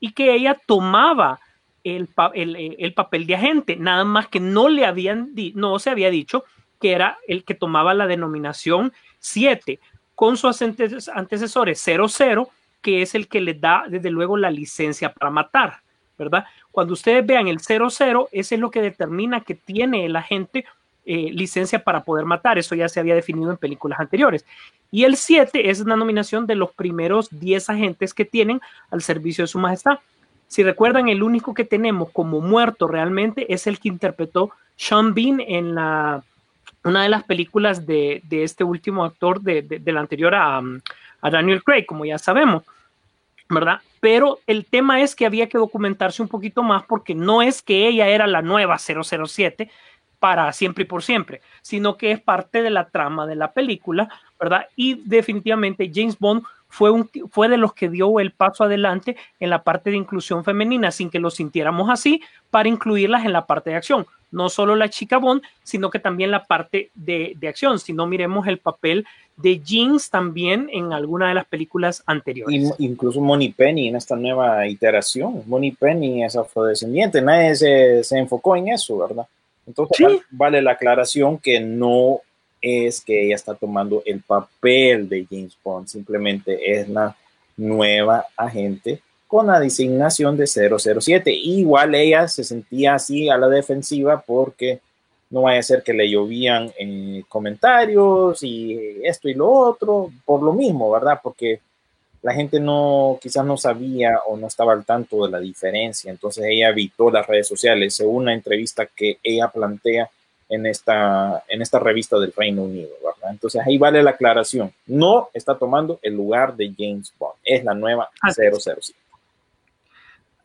y que ella tomaba el, pa- el- el- el papel de agente, nada más que no le habían no se había dicho que era el que tomaba la denominación 7 con sus antecesores 00 que es el que le da desde luego la licencia para matar, ¿verdad? Cuando ustedes vean el 00, ese es lo que determina que tiene el agente eh, licencia para poder matar. Eso ya se había definido en películas anteriores. Y el 7 es una nominación de los primeros 10 agentes que tienen al servicio de su majestad. Si recuerdan, el único que tenemos como muerto realmente es el que interpretó Sean Bean en la, una de las películas de, este último actor de, del anterior a Daniel Craig, como ya sabemos. ¿Verdad? Pero el tema es que había que documentarse un poquito más porque no es que ella era la nueva 007 para siempre y por siempre, sino que es parte de la trama de la película, ¿verdad? Y definitivamente James Bond fue, un, fue de los que dio el paso adelante en la parte de inclusión femenina sin que lo sintiéramos así para incluirlas en la parte de acción. No solo la chica Bond, sino que también la parte de, de acción. Si no miremos el papel de Jeans también en alguna de las películas anteriores. incluso Moni Penny en esta nueva iteración. Moni Penny es afrodescendiente, nadie se, se enfocó en eso, ¿verdad? Entonces ¿Sí? vale la aclaración que no es que ella está tomando el papel de James Bond, simplemente es la nueva agente con la designación de 007. Igual ella se sentía así a la defensiva porque no vaya a ser que le llovían eh, comentarios y esto y lo otro, por lo mismo, ¿verdad? Porque la gente no, quizás no sabía o no estaba al tanto de la diferencia, entonces ella evitó las redes sociales, según una entrevista que ella plantea en esta, en esta revista del Reino Unido, ¿verdad? Entonces ahí vale la aclaración, no está tomando el lugar de James Bond, es la nueva Así 007. Es.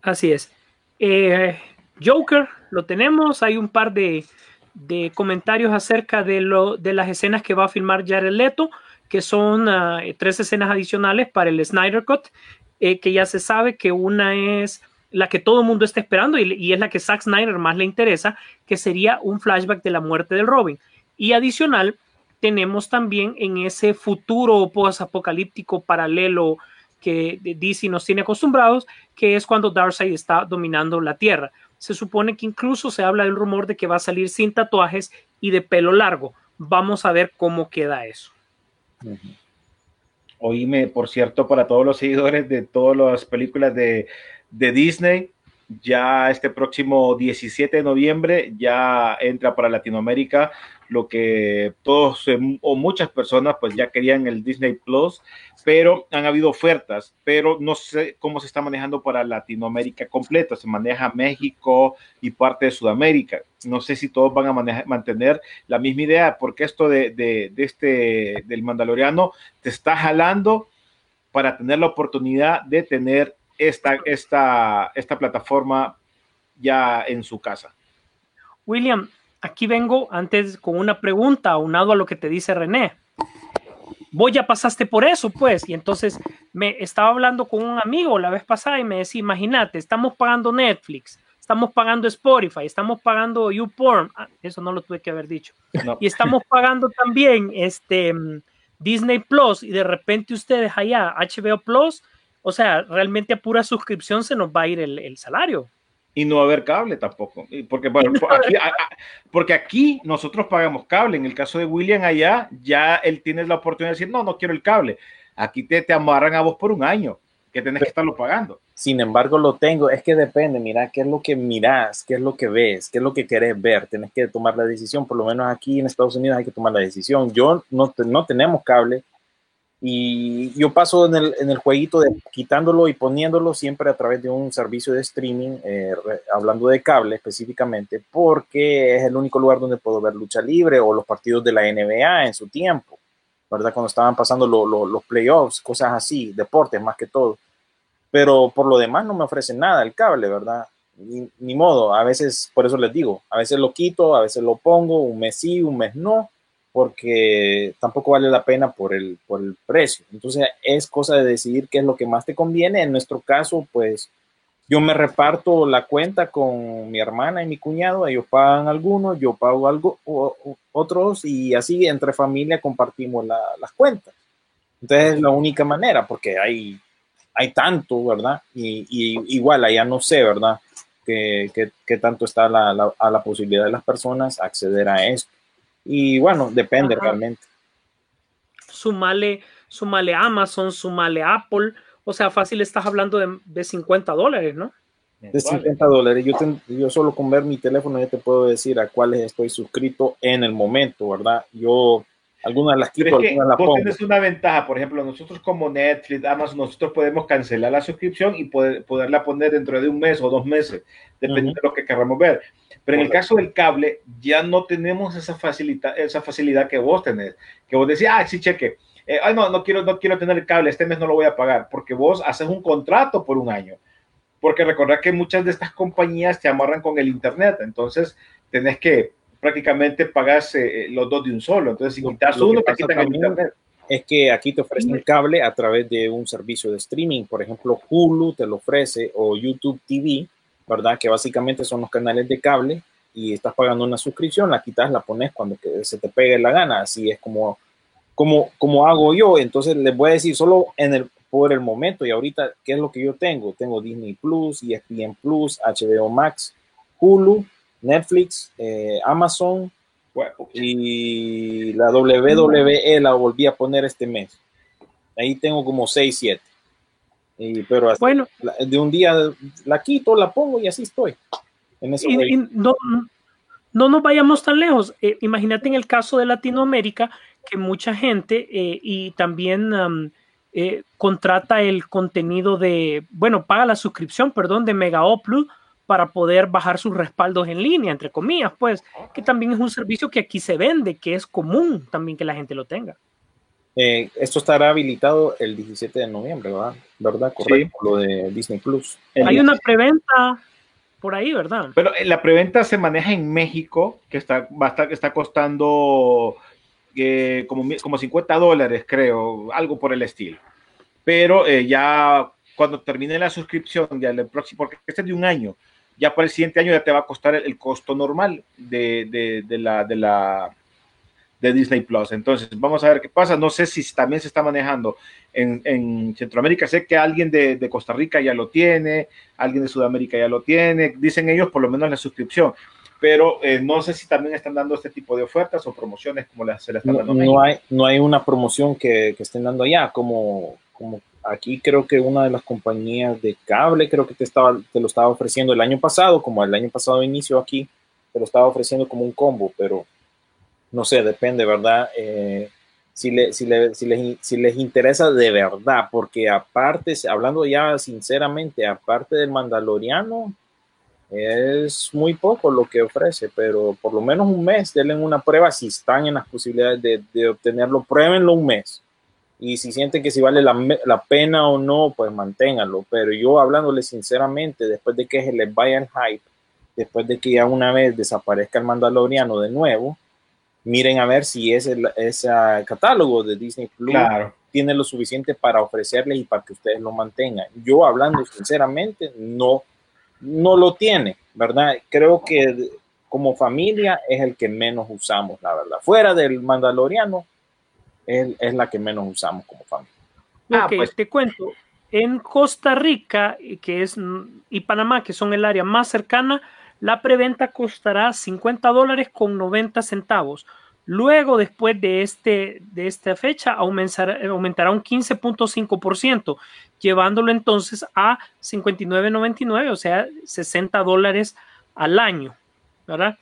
Así es. Eh, Joker, lo tenemos, hay un par de, de comentarios acerca de, lo, de las escenas que va a filmar Jared Leto, que son uh, tres escenas adicionales para el Snyder Cut, eh, que ya se sabe que una es la que todo el mundo está esperando y, es la que Zack Snyder más le interesa, que sería un flashback de la muerte del Robin. Y adicional, tenemos también en ese futuro post-apocalíptico paralelo que DC nos tiene acostumbrados, que es cuando Darkseid está dominando la Tierra se supone que incluso se habla del rumor de que va a salir sin tatuajes y de pelo largo. Vamos a ver cómo queda eso. Oíme, por cierto, para todos los seguidores de todas las películas de, de Disney, ya este próximo 17 de noviembre ya entra para Latinoamérica lo que todos o muchas personas pues ya querían el Disney Plus, pero han habido ofertas, pero no sé cómo se está manejando para Latinoamérica completa, se maneja México y parte de Sudamérica. No sé si todos van a mantener la misma idea, porque esto de, de este del Mandaloriano te está jalando para tener la oportunidad de tener esta, esta, esta plataforma ya en su casa. William, aquí vengo antes con una pregunta aunado a lo que te dice René. Vos ya pasaste por eso, pues, y entonces me estaba hablando con un amigo la vez pasada y me decía, imagínate, estamos pagando Netflix, estamos pagando Spotify, estamos pagando YouPorn, ah, eso no lo tuve que haber dicho, no. y estamos pagando también este Disney Plus y de repente ustedes allá HBO Plus, o sea, realmente a pura suscripción se nos va a ir el, el salario y no va a haber cable tampoco. Porque, bueno, aquí, a, porque aquí nosotros pagamos cable. En el caso de William allá, ya él tiene la oportunidad de decir, no, no quiero el cable. Aquí te, te amarran a vos por un año, que tenés que estarlo pagando. Sin embargo, lo tengo. Es que depende, mira, qué es lo que mirás, qué es lo que ves, qué es lo que querés ver. Tenés que tomar la decisión. Por lo menos aquí en Estados Unidos hay que tomar la decisión. Yo no, no tenemos cable y yo paso en el, en el jueguito de quitándolo y poniéndolo siempre a través de un servicio de streaming, eh, hablando de cable específicamente, porque es el único lugar donde puedo ver lucha libre o los partidos de la NBA en su tiempo, ¿verdad? Cuando estaban pasando lo, lo, los playoffs, cosas así, deportes más que todo. Pero por lo demás no me ofrecen nada el cable, ¿verdad? Ni, ni modo, a veces, por eso les digo, a veces lo quito, a veces lo pongo, un mes sí, un mes no porque tampoco vale la pena por el, por el precio. Entonces es cosa de decidir qué es lo que más te conviene. En nuestro caso, pues yo me reparto la cuenta con mi hermana y mi cuñado, ellos pagan algunos, yo pago algo, o, otros y así entre familia compartimos la, las cuentas. Entonces es la única manera porque hay, hay tanto, ¿verdad? Y, igual allá no sé, ¿verdad? Que, que, que tanto está la, la, a la posibilidad de las personas acceder a esto. Y bueno, depende Ajá. realmente. Sumale, sumale Amazon, sumale Apple. O sea, fácil estás hablando de, de 50 dólares, ¿no? De 50 dólares. Yo, yo solo con ver mi teléfono ya te puedo decir a cuáles estoy suscrito en el momento, ¿verdad? Yo Algunas las quito, es que algunas las vos pongo. tenés una ventaja, por ejemplo, nosotros como Netflix, Amazon, nosotros podemos cancelar la suscripción y poder, poderla poner dentro de un mes o dos meses, dependiendo de lo que queramos ver. Pero en el caso del cable, ya no tenemos esa facilidad, esa facilidad que vos tenés, que vos decís, ah, sí, cheque, eh, ay, no, no quiero, no quiero tener el cable, este mes no lo voy a pagar, porque vos haces un contrato por un año. Porque recordad que muchas de estas compañías te amarran con el Internet, entonces tenés que prácticamente pagar los dos de un solo. Entonces, si quitas lo uno, te quitan el Internet. es que aquí te ofrecen cable a través de un servicio de streaming, por ejemplo, Hulu te lo ofrece o YouTube TV, ¿verdad? Que básicamente son los canales de cable y estás pagando una suscripción, la quitas, la pones cuando se te pegue la gana, así es como, como, como hago yo. Entonces les voy a decir solo en el, por el momento y ahorita, ¿qué es lo que yo tengo? Tengo Disney Plus, ESPN Plus, HBO Max, Hulu, Netflix, eh, Amazon, y la WWE la volví a poner este mes. Ahí tengo como 6, 7. Y, pero así, Bueno, la- de un día la quito, la pongo y así estoy. En ese y- way. y no, no nos vayamos tan lejos. Eh, imagínate en el caso de Latinoamérica que mucha gente eh, y también am, eh, contrata el contenido de, bueno, paga la suscripción, perdón, de Mega Upload para poder bajar sus respaldos en línea, entre comillas, pues, que también es un servicio que aquí se vende, que es común también que la gente lo tenga. Eh, esto estará habilitado el 17 de noviembre, ¿verdad? ¿Verdad? Correcto, lo de Disney Plus. el- Hay una preventa por ahí, ¿verdad? Pero eh, la preventa se maneja en México, que está, va a estar- está costando eh, como, como 50 dólares, creo, algo por el estilo. Pero eh, ya cuando termine la suscripción, ya el próximo, porque este es de un año, ya para el siguiente año ya te va a costar el, el costo normal de, de- de la, de la de Disney Plus. Entonces, vamos a ver qué pasa. No sé si también se está manejando en, en Centroamérica. Sé que alguien de, de Costa Rica ya lo tiene, alguien de Sudamérica ya lo tiene. Dicen ellos por lo menos la suscripción. Pero eh, no sé si también están dando este tipo de ofertas o promociones como las, se las están No, dando. no hay, no hay una promoción que, que estén dando allá, como, como aquí creo que una de las compañías de cable creo que te, estaba, te lo estaba ofreciendo el año pasado, como el año pasado inicio aquí, te lo estaba ofreciendo como un combo, pero no sé, depende, ¿verdad? Eh, si, le, si, le- si les, si les interesa de verdad, porque aparte, hablando ya sinceramente, aparte del Mandaloriano, es muy poco lo que ofrece, pero por lo menos un mes, denle una prueba si están en las posibilidades de, de obtenerlo, pruébenlo un mes. Y si sienten que si vale la, la pena o no, pues manténganlo. Pero yo hablándole sinceramente, después de que se les vaya el hype, después de que ya una vez desaparezca el Mandaloriano de nuevo, miren a ver si ese, ese catálogo de Disney Plus Claro. tiene lo suficiente para ofrecerles y para que ustedes lo mantengan. Yo hablando sinceramente, no, no lo tiene, ¿verdad? Creo que como familia es el que menos usamos, la verdad. Fuera del Mandaloriano, es, es la que menos usamos como familia. Ah, ok, pues. te cuento. En Costa Rica, y que es, y Panamá, que son el área más cercana, la preventa costará 50 dólares con 90 centavos. Luego, después de, este, de esta fecha, aumentará, aumentará un 15.5%, llevándolo entonces a 59.99, o sea, 60 dólares al año, ¿verdad?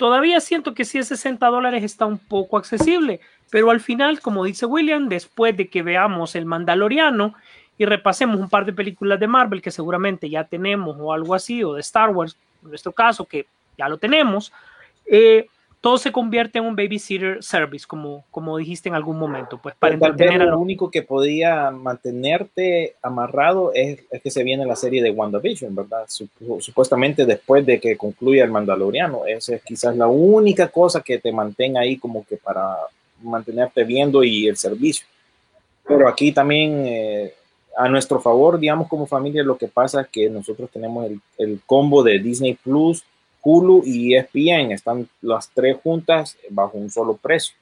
Todavía siento que si es 60 dólares está un poco accesible, pero al final, como dice William, después de que veamos el Mandaloriano y repasemos un par de películas de Marvel que seguramente ya tenemos o algo así, o de Star Wars, en nuestro caso, que ya lo tenemos, eh, todo se convierte en un babysitter service, como, como dijiste en algún momento, pues para vez entretener a lo único que podía mantenerte amarrado es, es que se viene la serie de WandaVision, ¿verdad? Sup- Supuestamente después de que concluya el Mandaloriano. Esa es quizás la única cosa que te mantenga ahí como que para mantenerte viendo y el servicio. Pero aquí también, eh, a nuestro favor, digamos como familia, lo que pasa es que nosotros tenemos el, el combo de Disney Plus, Hulu y ESPN. Están las tres juntas bajo un solo precio.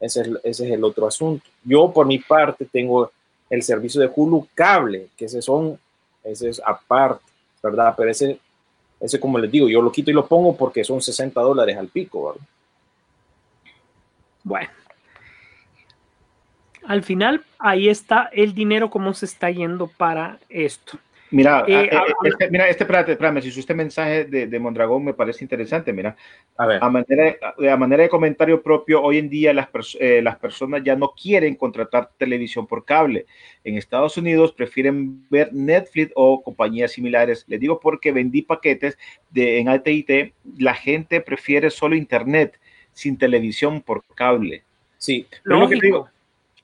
Ese es, el otro asunto. Yo, por mi parte, tengo el servicio de Hulu cable, que ese son, ese es aparte, ¿verdad? Pero ese, ese, como les digo, yo lo quito y lo pongo porque son 60 dólares al pico, ¿verdad? Bueno, al final ahí está el dinero como se está yendo para esto. Mira, Eh, eh, ah, este, mira, este, espérate, espérame, si este mensaje de, de Mondragón me parece interesante, mira, A ver, a manera, a manera de comentario propio, hoy en día las, pers- eh, las personas ya no quieren contratar televisión por cable. En Estados Unidos prefieren ver Netflix o compañías similares. Les digo porque vendí paquetes de, en AT&T, la gente prefiere solo internet, sin televisión por cable. sí, Pero lo que te digo.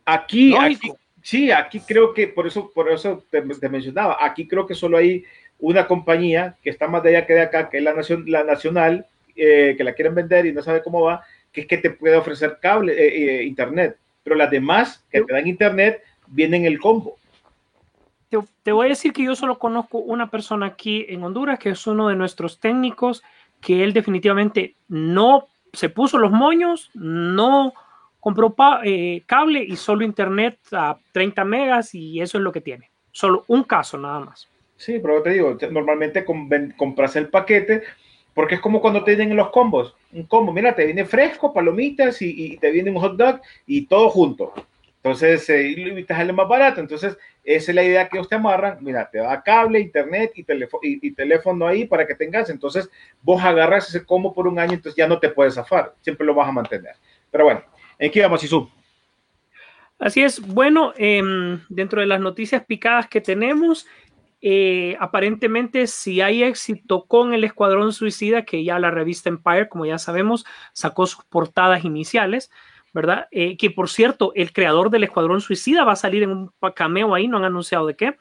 Aquí, aquí. Sí, aquí creo que, por eso, por eso te, te mencionaba, aquí creo que solo hay una compañía que está más de allá que de acá, que es la, nación, la nacional, eh, que la quieren vender y no sabe cómo va, que es que te puede ofrecer cable, eh, eh, internet, pero las demás que te dan internet vienen en el combo. Te, te voy a decir que yo solo conozco una persona aquí en Honduras, que es uno de nuestros técnicos, que él definitivamente no se puso los moños, no compró eh, cable y solo internet a 30 megas y eso es lo que tiene. Solo un caso nada más. Sí, pero te digo, te- normalmente compras el paquete porque es como cuando te vienen los combos. Un combo, mira, te viene fresco, palomitas y, y te viene un hot dog y todo junto. Entonces, eh, te sale más barato. Entonces, esa es la idea que ellos te amarran. Mira, te da cable, internet y, teléfono y, y teléfono ahí para que tengas. Entonces, vos agarras ese combo por un año, entonces ya no te puedes zafar. Siempre lo vas a mantener. Pero bueno, ¿en qué vamos, Isu? Así es. Bueno, em, dentro de las noticias picadas que tenemos, eh, aparentemente si hay éxito con el Escuadrón Suicida, que ya la revista Empire, como ya sabemos, sacó sus portadas iniciales, ¿verdad? Eh, que por cierto, el creador del Escuadrón Suicida va a salir en un cameo ahí, no han anunciado de qué.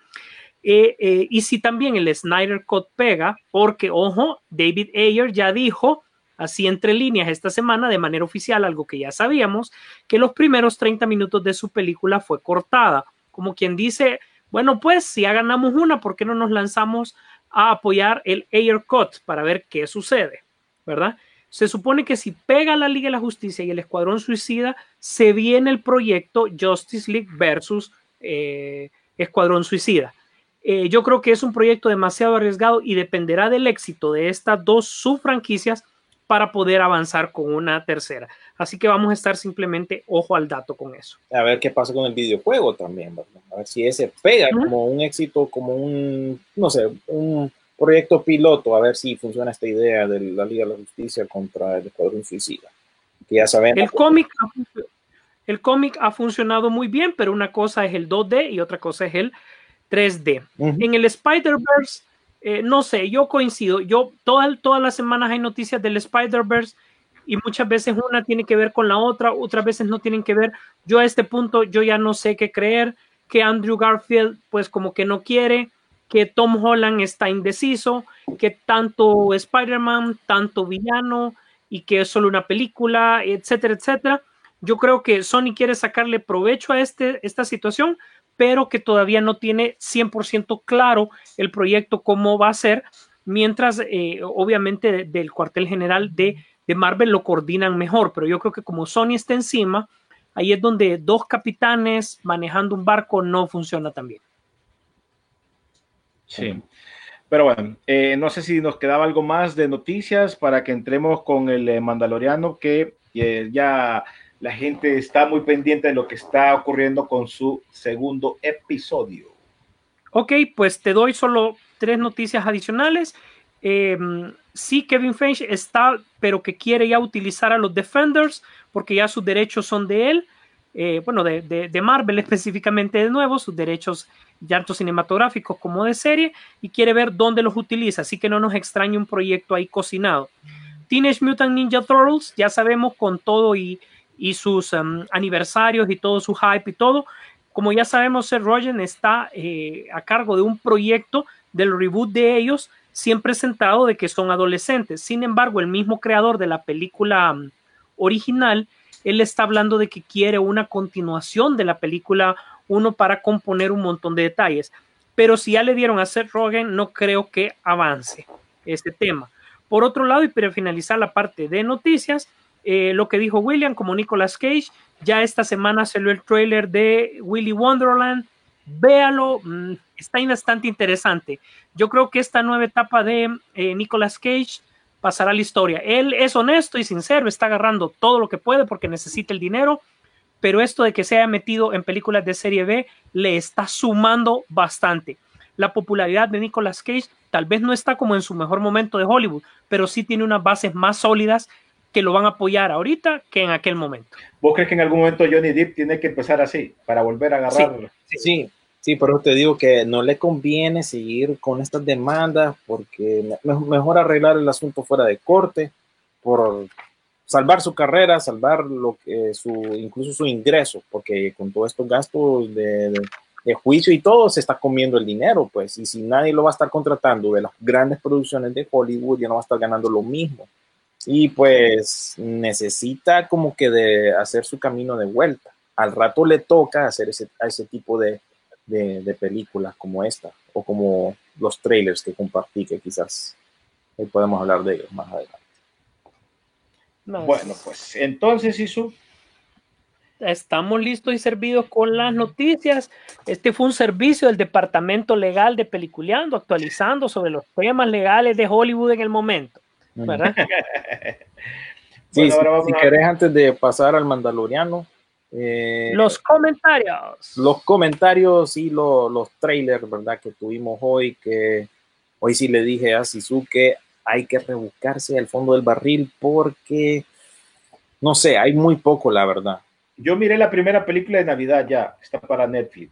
Eh, y si también el Snyder Cut pega, porque, ojo, David Ayer ya dijo, así entre líneas esta semana, de manera oficial, algo que ya sabíamos, que los primeros 30 minutos de su película fue cortada. Como quien dice, bueno, pues si ya ganamos una, ¿por qué no nos lanzamos a apoyar el Ayer Cut para ver qué sucede? ¿Verdad? Se supone que si pega la Liga de la Justicia y el Escuadrón Suicida, se viene el proyecto Justice League versus eh, Escuadrón Suicida. Eh, yo creo que es un proyecto demasiado arriesgado y dependerá del éxito de estas dos subfranquicias para poder avanzar con una tercera. Así que vamos a estar simplemente ojo al dato con eso. a ver qué pasa con el videojuego también, ¿verdad? A ver si ese pega Ujú. como un éxito, como un, no sé, un proyecto piloto, a ver si funciona esta idea de la Liga de la Justicia contra el Escuadrón Suicida. Que ya sabemos. El cómic, el cómic ha funcionado muy bien, pero una cosa es el 2D y otra cosa es el 3D. Ujú. En el Spider-Verse, eh, no sé, yo coincido. Yo todas, todas las semanas hay noticias del Spider-Verse y muchas veces una tiene que ver con la otra, otras veces no tienen que ver. Yo a este punto yo ya no sé qué creer, que Andrew Garfield pues como que no quiere, que Tom Holland está indeciso, que tanto Spider-Man, tanto villano y que es solo una película, etcétera, etcétera. Yo creo que Sony quiere sacarle provecho a este, esta situación, pero que todavía no tiene 100% claro el proyecto, cómo va a ser, mientras eh, obviamente de- del cuartel general de, de Marvel lo coordinan mejor, pero yo creo que como Sony está encima, ahí es donde dos capitanes manejando un barco no funciona tan bien. Sí. Pero bueno, eh, no sé si nos quedaba algo más de noticias para que entremos con el eh, Mandaloriano, que ya la gente está muy pendiente de lo que está ocurriendo con su segundo episodio. Ok, pues te doy solo tres noticias adicionales. Eh, sí, Kevin Feige está, pero que quiere ya utilizar a los Defenders porque ya sus derechos son de él. Eh, bueno, de, de, de, Marvel específicamente de nuevo, sus derechos tanto cinematográficos como de serie, y quiere ver dónde los utiliza, así que no nos extrañe un proyecto ahí cocinado. Teenage Mutant Ninja Turtles, ya sabemos con todo y, y sus um, aniversarios y todo su hype y todo, como ya sabemos, Seth Rogen está eh, a cargo de un proyecto del reboot de ellos, siempre sentado de que son adolescentes. Sin embargo, el mismo creador de la película um, original, él está hablando de que quiere una continuación de la película 1 para componer un montón de detalles. Pero si ya le dieron a Seth Rogen, no creo que avance este tema. Por otro lado, y para finalizar la parte de noticias, eh, lo que dijo William como Nicolas Cage, ya esta semana salió el trailer de Willy Wonderland. Véalo, mmm, está bastante interesante. Yo creo que esta nueva etapa de eh, Nicolas Cage pasará la historia. Él es honesto y sincero, está agarrando todo lo que puede porque necesita el dinero, pero esto de que se haya metido en películas de serie B le está sumando bastante. la popularidad de Nicolas Cage tal vez no está como en su mejor momento de Hollywood, pero sí tiene unas bases más sólidas que lo van a apoyar ahorita que en aquel momento. ¿Vos crees que en algún momento Johnny Depp tiene que empezar así para volver a agarrarlo? Sí, sí, sí, por eso te digo que no le conviene seguir con estas demandas porque me- mejor arreglar el asunto fuera de corte por salvar su carrera, salvar lo que su incluso su ingreso, porque con todos estos gastos de, de- de juicio y todo se está comiendo el dinero, pues, y si nadie lo va a estar contratando de las grandes producciones de Hollywood, ya no va a estar ganando lo mismo. Y pues necesita como que de hacer su camino de vuelta. Al rato le toca hacer ese, a ese tipo de, de, de películas como esta, o como los trailers que compartí, que quizás ahí podemos hablar de ellos más adelante. No, Bueno, pues entonces, Isu, Estamos listos y servidos con las noticias. Este fue un servicio del Departamento Legal de Peliculeando, actualizando sobre los temas legales de Hollywood en el momento. ¿Verdad? Sí, Bueno, si- ahora vamos si a- querés, antes de pasar al Mandaloriano, eh, Los comentarios. los comentarios y lo- los trailers, ¿verdad? Que tuvimos hoy, que hoy sí le dije a Sisu que hay que rebuscarse al fondo del barril porque, no sé, hay muy poco, la verdad. yo miré la primera película de Navidad ya, está para Netflix.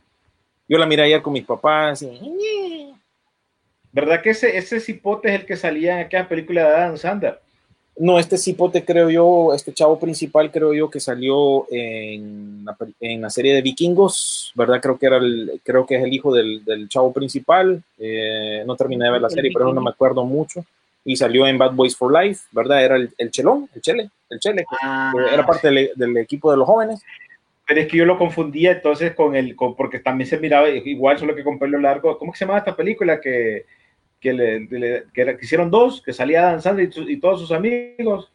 Yo la miré ayer con mis papás y, ¿Verdad que ese, ese cipote es el que salía en aquella película de Adam Sandler? No, este cipote creo yo, este chavo principal creo yo que salió en la, pe- en la serie de Vikingos, ¿verdad? Creo que era el, creo que es el hijo del, del chavo principal. eh, no terminé de ver la serie, pero no me acuerdo mucho. Y salió en Bad Boys for Life, ¿verdad? Era el, el chelón, el chele, el chele, que que era parte del, del equipo de los jóvenes. Pero es que yo lo confundía entonces con el, con- porque también se miraba igual, solo que con pelo largo. ¿Cómo que se llama esta película que, que, le, le- que, era- que hicieron dos? Que salía Adam Sandler y, su- y todos sus amigos.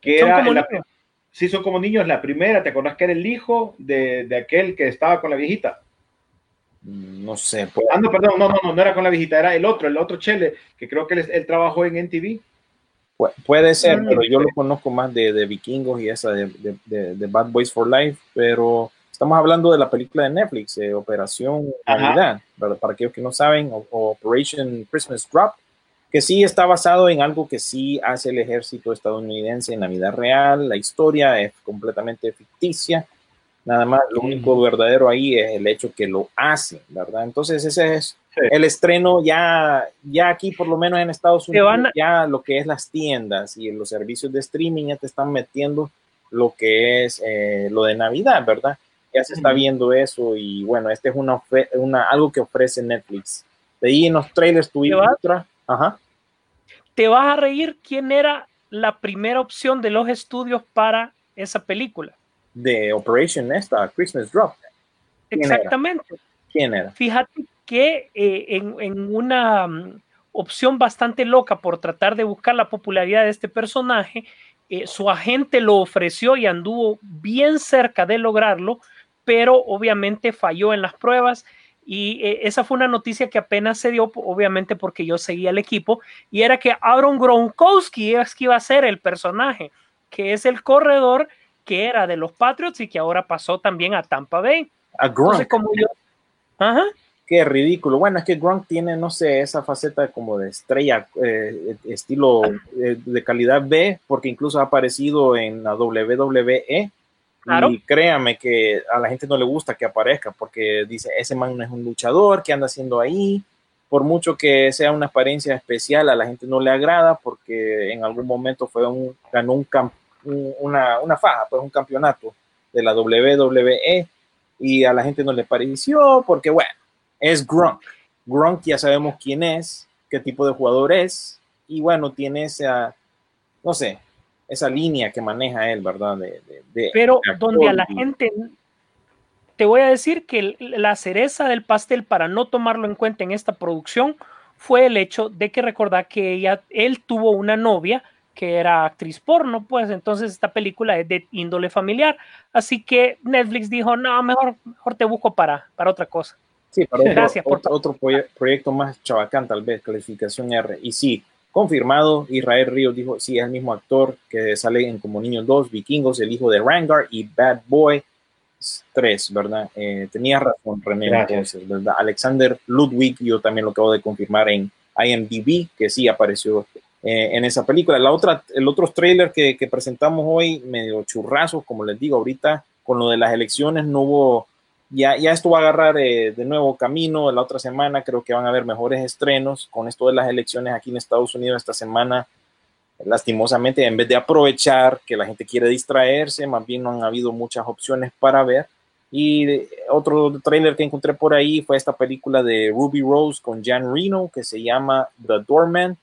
Que Son era como la- niños. sí, son como niños. La primera, ¿te acordás que era el hijo de, de aquel que estaba con la viejita? No sé, pues, Ah, no, perdón, no, no, no, no era con la viejita, era el otro, el otro Chele, que creo que él, él trabajó en NTV. pu- puede ser, Mm. pero yo lo conozco más de, de Vikingos y esa de, de- de- de Bad Boys for Life, pero estamos hablando de la película de Netflix, eh, Operación. Navidad, ¿verdad? para aquellos que no saben, o- o Operation Christmas Drop, que sí está basado en algo que sí hace el ejército estadounidense en la vida real, la historia es completamente ficticia, nada más, lo único verdadero ahí es el hecho que lo hacen, ¿verdad? Entonces ese es Sí. el estreno ya, ya aquí, por lo menos en Estados Unidos, a- ya lo que es las tiendas y los servicios de streaming ya te están metiendo lo que es eh, lo de Navidad, ¿verdad? Ya se está viendo eso y bueno, este es una, una algo que ofrece Netflix. De ahí en los trailers tuvimos otra. Ajá. Te vas a reír quién era la primera opción de los estudios para esa película. De Operation esta, Christmas Drop. ¿Quién era? Exactamente. ¿Quién era? Fíjate que eh, en, en una mm, opción bastante loca por tratar de buscar la popularidad de este personaje, eh, su agente lo ofreció y anduvo bien cerca de lograrlo, pero obviamente falló en las pruebas. Y eh, esa fue una noticia que apenas se dio, obviamente porque yo seguía el equipo, y era que Aaron Gronkowski es que iba a ser el personaje, que es el corredor que era de los Patriots y que ahora pasó también a Tampa Bay. A Entonces, Gronk. como yo, Ajá. Qué ridículo. Bueno, es que Gronk tiene, no sé, esa faceta como de estrella, eh, estilo eh, de calidad B, porque incluso ha aparecido en la WWE. Claro. Y créame que a la gente no le gusta que aparezca, porque dice, ese man no es un luchador, ¿qué anda haciendo ahí? Por mucho que sea una apariencia especial, a la gente no le agrada, porque en algún momento fue un, ganó un un- una, una faja, pues un campeonato de la WWE, y a la gente no le pareció, porque bueno, es Gronk. Gronk ya sabemos quién es, qué tipo de jugador es, y bueno, tiene esa, no sé, esa línea que maneja él, ¿verdad? De, de- de- pero de donde a la gente te voy a decir que la cereza del pastel para no tomarlo en cuenta en esta producción fue el hecho de que recordar que ella, él tuvo una novia que era actriz porno, pues entonces esta película es de índole familiar, así que Netflix dijo, no, mejor, mejor te busco para, para otra cosa. Sí, para otro, Gracias por- otro, otro proye- proyecto más chabacán, tal vez, calificación R. Y sí, confirmado, Israel Ríos dijo, sí, es el mismo actor que sale en Como Niños 2, Vikingos, el hijo de Rangar y Bad Boy. tres, ¿verdad? Eh, tenías razón, René, Gracias. entonces, ¿verdad? Alexander Ludwig, yo también lo acabo de confirmar en IMDb, que sí apareció eh, en esa película. La otra, el otro trailer que, que presentamos hoy, medio churrazos, como les digo, ahorita con lo de las elecciones no hubo, ya, ya esto va a agarrar eh, de nuevo camino. La otra semana creo que van a haber mejores estrenos con esto de las elecciones aquí en Estados Unidos esta semana lastimosamente, en vez de aprovechar que la gente quiere distraerse, más bien no han habido muchas opciones para ver. Y de- otro trailer que encontré por ahí fue esta película de Ruby Rose con Jan Reno que se llama The Doorman,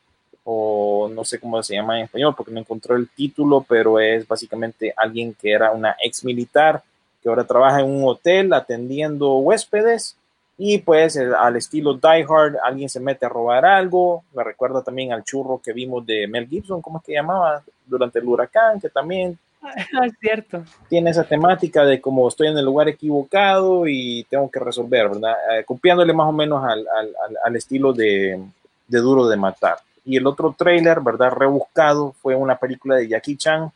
o no sé cómo se llama en español porque no encontré el título, pero es básicamente alguien que era una ex militar que ahora trabaja en un hotel atendiendo huéspedes y pues al estilo Die Hard, alguien se mete a robar algo. Me recuerda también al churro que vimos de Mel Gibson, ¿cómo es que llamaba? Durante el huracán, que también Ah, es cierto. tiene esa temática de como estoy en el lugar equivocado y tengo que resolver, ¿verdad? Eh, copiándole más o menos al, al- al- al estilo de, de Duro de Matar. Y el otro trailer, ¿verdad? Rebuscado, fue una película de Jackie Chan.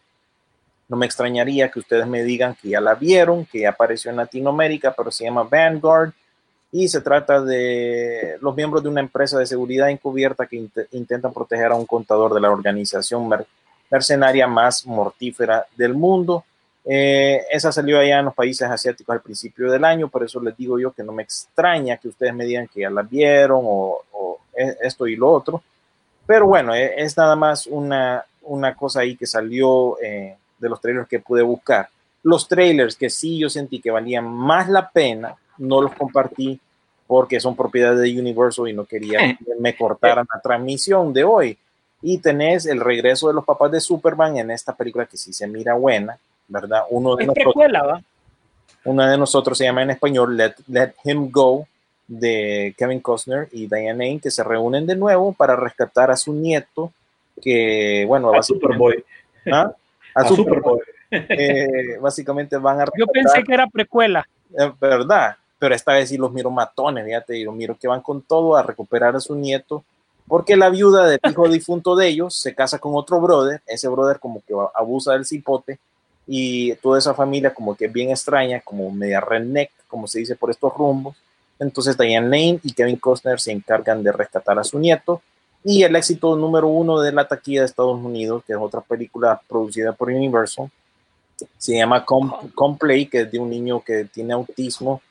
No me extrañaría que ustedes me digan que ya la vieron, que apareció en Latinoamérica, pero se llama Vanguard y se trata de los miembros de una empresa de seguridad encubierta que int- intentan proteger a un contador de la organización mer- mercenaria más mortífera del mundo. Eh, esa salió allá en los países asiáticos al principio del año, por eso les digo yo que no me extraña que ustedes me digan que ya la vieron o, e- esto y lo otro. Pero bueno, eh, es nada más una, una cosa ahí que salió eh, de los trailers que pude buscar. Los trailers que sí yo sentí que valían más la pena, no los compartí porque son propiedad de Universal y no quería que me cortaran la transmisión de hoy. Y tenés el regreso de los papás de Superman en esta película que sí se mira buena, ¿verdad? Uno de Es nosotros, precuela, ¿va? una de nosotros se llama en español Let, Let Him Go de Kevin Costner y Diane Lane que se reúnen de nuevo para rescatar a su nieto que bueno A Superboy. ¿Ah? A A. Superboy. Eh, básicamente van a Yo pensé que era precuela. es verdad, pero esta vez sí los miro matones, fíjate, y los miro que van con todo a recuperar a su nieto, porque la viuda del hijo difunto de ellos se casa con otro brother, ese brother como que abusa del cipote, y toda esa familia como que es bien extraña, como media redneck, como se dice por estos rumbos. Entonces Diane Lane y Kevin Costner se encargan de rescatar a su nieto, y el éxito número uno de la taquilla de Estados Unidos, que es otra película producida por Universal, se llama Com- Complay, que es de un niño que tiene autismo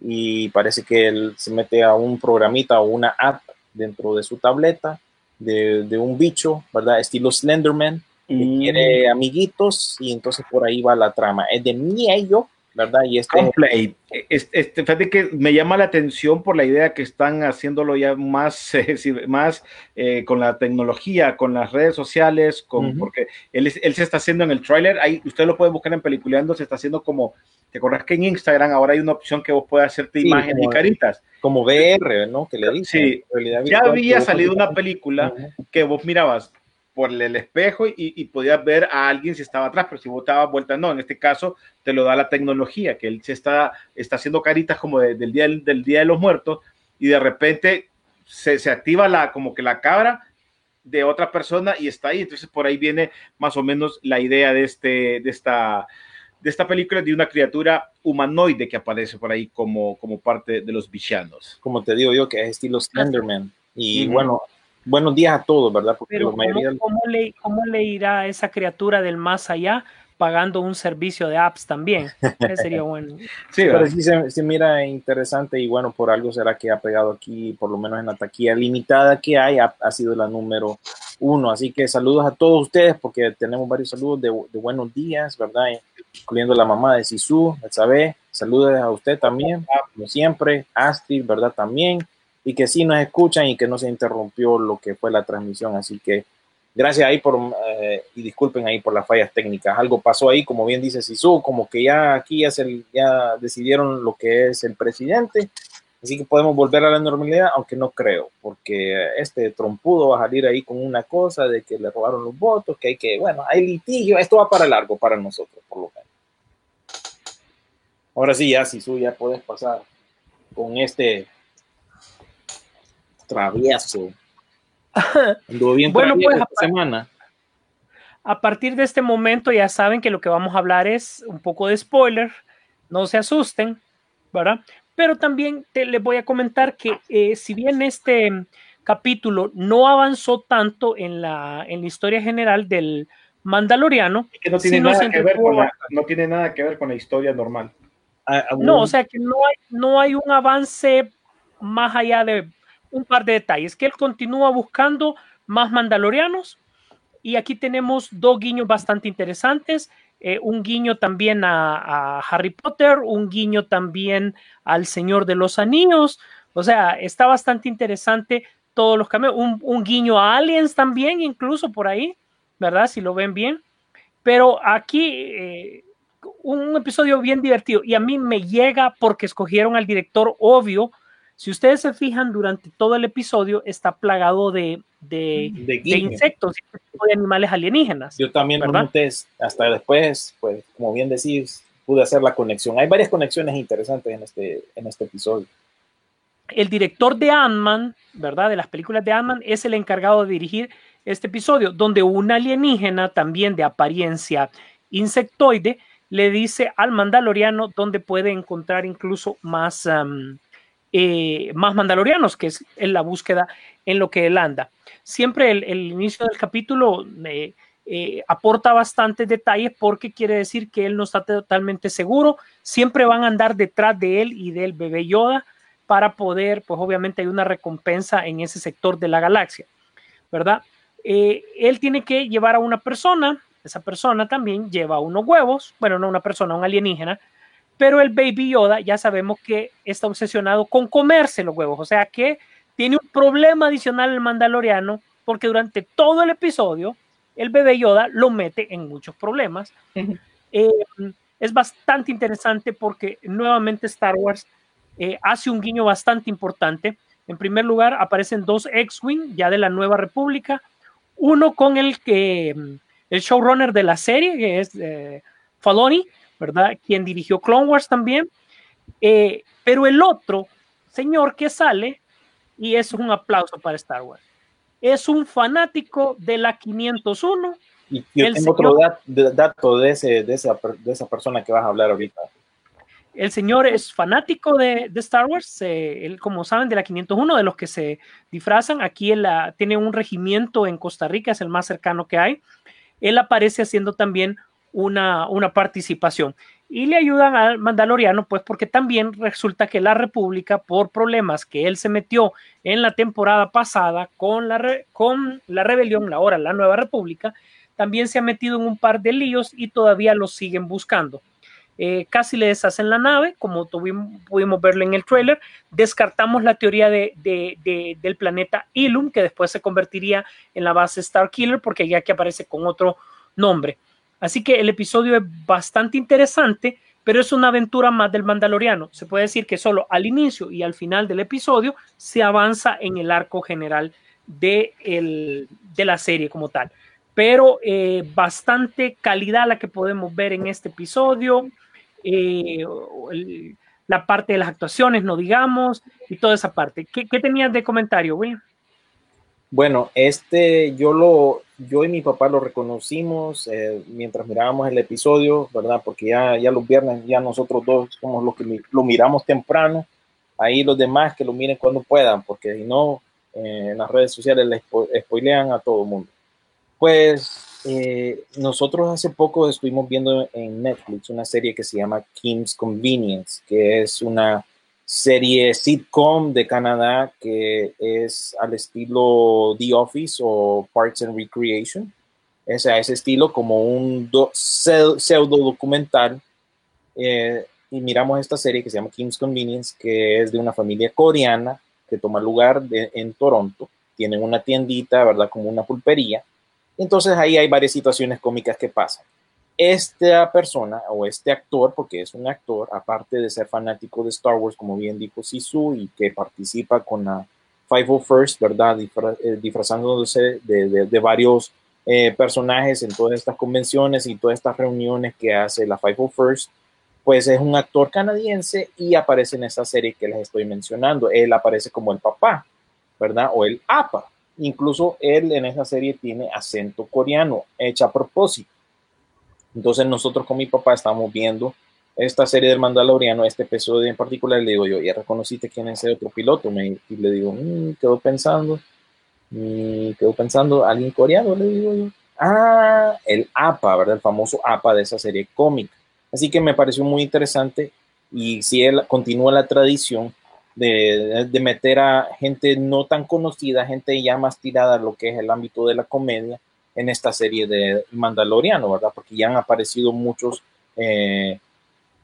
y parece que él se mete a un programita o una app dentro de su tableta de, de un bicho, ¿verdad? Estilo Slenderman, que Mm. quiere amiguitos y entonces por ahí va la trama. Es de miedo, ¿verdad? Y este Complay. Es- Este, fíjate que me llama la atención por la idea que están haciéndolo ya más, eh, más eh, con la tecnología, con las redes sociales, con, Ujú. porque él, él se está haciendo en el tráiler, ahí usted lo puede buscar en Peliculeando, se está haciendo como, ¿te acordás que en Instagram ahora hay una opción que vos puedes hacerte Sí, imágenes y caritas? como VR, ¿no? Que le dicen. Sí. Ya había salido una película Ujú. que vos mirabas por el espejo y, y podías ver a alguien si estaba atrás, pero si vos dabas vuelta, no, en este caso te lo da la tecnología, que él se está, está haciendo caritas como de- del, día, del, del Día de los Muertos y de repente se, se activa la, como que la cabra de otra persona y está ahí, entonces por ahí viene más o menos la idea de, este, de, esta, de esta película de una criatura humanoide que aparece por ahí como, como parte de los villanos. como te digo yo, que es estilo Slenderman. Y bueno, buenos días a todos, ¿verdad? Porque Pero la mayoría... ¿cómo, cómo le, ¿cómo le irá a esa criatura del más allá pagando un servicio de apps también? Ese sería bueno. Sí, Pero sí se, se mira interesante y bueno, por algo será que ha pegado aquí, por lo menos en la taquilla limitada que hay, ha, ha sido la número uno. Así que saludos a todos ustedes porque tenemos varios saludos de, de buenos días, ¿verdad? Incluyendo la mamá de Sisu, sabe Saludos a usted también, como siempre, Astrid, ¿verdad? También. Y que sí nos escuchan y que no se interrumpió lo que fue la transmisión. Así que gracias ahí por, eh, y disculpen ahí por las fallas técnicas. Algo pasó ahí, como bien dice Sisu, como que ya aquí ya, se, ya decidieron lo que es el presidente. Así que podemos volver a la normalidad, aunque no creo, porque este trompudo va a salir ahí con una cosa de que le robaron los votos, que hay que, bueno, hay litigio, esto va para largo para nosotros, por lo menos. Ahora sí, ya, Sisu, ya puedes pasar con este travieso. Anduvo bien Bueno, travieso pues, esta semana. A partir de este momento ya saben que lo que vamos a hablar es un poco de spoiler no se asusten, ¿verdad? Pero también te, les voy a comentar que eh, si bien este capítulo no avanzó tanto en la, en la historia general del Mandaloriano, Que no tiene, nada que ver con la, no tiene nada que ver con la historia normal. Ah, ah, No, un- o sea que no hay, no hay un avance más allá de un par de detalles, que él continúa buscando más mandalorianos y aquí tenemos dos guiños bastante interesantes, eh, un guiño también a, Harry Potter, un guiño también al Señor de los Anillos, o sea, está bastante interesante todos los cambios, un, un guiño a Aliens también, incluso por ahí, ¿verdad? Si lo ven bien, pero aquí... eh, un episodio bien divertido y a mí me llega porque escogieron al director obvio. Si ustedes se fijan, durante todo el episodio está plagado de, de, de de insectos y de animales alienígenas. Yo también lo hasta después, pues como bien decís, pude hacer la conexión. Hay varias conexiones interesantes en este, en este episodio. El director de Ant-Man, ¿verdad? De las películas de Ant-Man, es el encargado de dirigir este episodio, donde un alienígena también de apariencia insectoide le dice al mandaloriano dónde puede encontrar incluso más, am, eh, más mandalorianos, que es en la búsqueda en lo que él anda. Siempre el, el inicio del capítulo eh, eh, aporta bastantes detalles porque quiere decir que él no está totalmente seguro. Siempre van a andar detrás de él y del bebé Yoda para poder, pues obviamente hay una recompensa en ese sector de la galaxia, ¿verdad? Él tiene que llevar a una persona, esa persona también lleva unos huevos, bueno, no una persona, un alienígena, pero el Baby Yoda ya sabemos que está obsesionado con comerse los huevos, o sea que tiene un problema adicional el mandaloriano, porque durante todo el episodio el bebé Yoda lo mete en muchos problemas. Eh, es bastante interesante porque nuevamente Star Wars eh, hace un guiño bastante importante. En primer lugar, aparecen dos X-Wing ya de la Nueva República, uno con el que el showrunner de la serie, que es eh, Faloni, ¿verdad? Quien dirigió Clone Wars también. Eh, pero el otro señor que sale, y es un aplauso para Star Wars, es un fanático de la 501. Y yo El tengo otro señor- dat- de- dato de, ese, de, esa, de esa persona que vas a hablar ahorita. El señor es fanático de, de Star Wars, eh, él, como saben, de la 501, de los que se disfrazan. Aquí él tiene un regimiento en Costa Rica, es el más cercano que hay. Él aparece haciendo también una, una participación y le ayudan al Mandaloriano, pues porque también resulta que la República, por problemas que él se metió en la temporada pasada con la, con la rebelión, ahora la Nueva República, también se ha metido en un par de líos y todavía lo siguen buscando. Eh, casi le deshacen la nave, como tuvimos, pudimos verlo en el trailer. Descartamos la teoría de- de- del planeta Ilum, que después se convertiría en la base Starkiller, porque ya que aparece con otro nombre. Así que el episodio es bastante interesante, pero es una aventura más del Mandaloriano. Se puede decir que solo al inicio y al final del episodio se avanza en el arco general de, el- de la serie como tal. Pero eh, bastante calidad la que podemos ver en este episodio. eh, la parte de las actuaciones, no digamos, y toda esa parte. ¿Qué, qué tenías de comentario, William? Bueno, este yo lo, yo y mi papá lo reconocimos eh, mientras mirábamos el episodio, ¿verdad? Porque ya, ya los viernes ya nosotros dos somos los que lo miramos temprano. Ahí los demás que lo miren cuando puedan, porque si no, eh, en las redes sociales les spo- spoilean a todo el mundo. Pues eh, nosotros hace poco estuvimos viendo en Netflix una serie que se llama Kim's Convenience, que es una serie sitcom de Canadá que es al estilo The Office o Parks and Recreation. Es a ese estilo como un do- pseu- pseudo documental. Eh, y miramos esta serie que se llama Kim's Convenience, que es de una familia coreana que toma lugar en Toronto. Tienen una tiendita, ¿verdad? Como una pulpería. Entonces ahí hay varias situaciones cómicas que pasan esta persona o este actor, porque es un actor, aparte de ser fanático de Star Wars, como bien dijo Sisu, y que participa con la 501st, ¿verdad? Disfra- eh, de, de- de varios eh, personajes en todas estas convenciones y todas estas reuniones que hace la 501st, pues es un actor canadiense y aparece en esta serie que les estoy mencionando. Él aparece como el papá, ¿verdad? O el apa. Incluso él en esa serie tiene acento coreano, hecho a propósito. Entonces nosotros con mi papá estamos viendo esta serie del Mandaloriano, este episodio en particular, le digo yo, ya reconociste quién es ese otro piloto, y le digo, mmm, quedó pensando, y quedó pensando, alguien coreano, le digo yo, ah, el APA, ¿verdad? El famoso APA de esa serie cómica. Así que me pareció muy interesante y si él continúa la tradición de, de, meter a gente no tan conocida, gente ya más tirada a lo que es el ámbito de la comedia en esta serie de Mandaloriano, ¿verdad? Porque ya han aparecido muchos eh,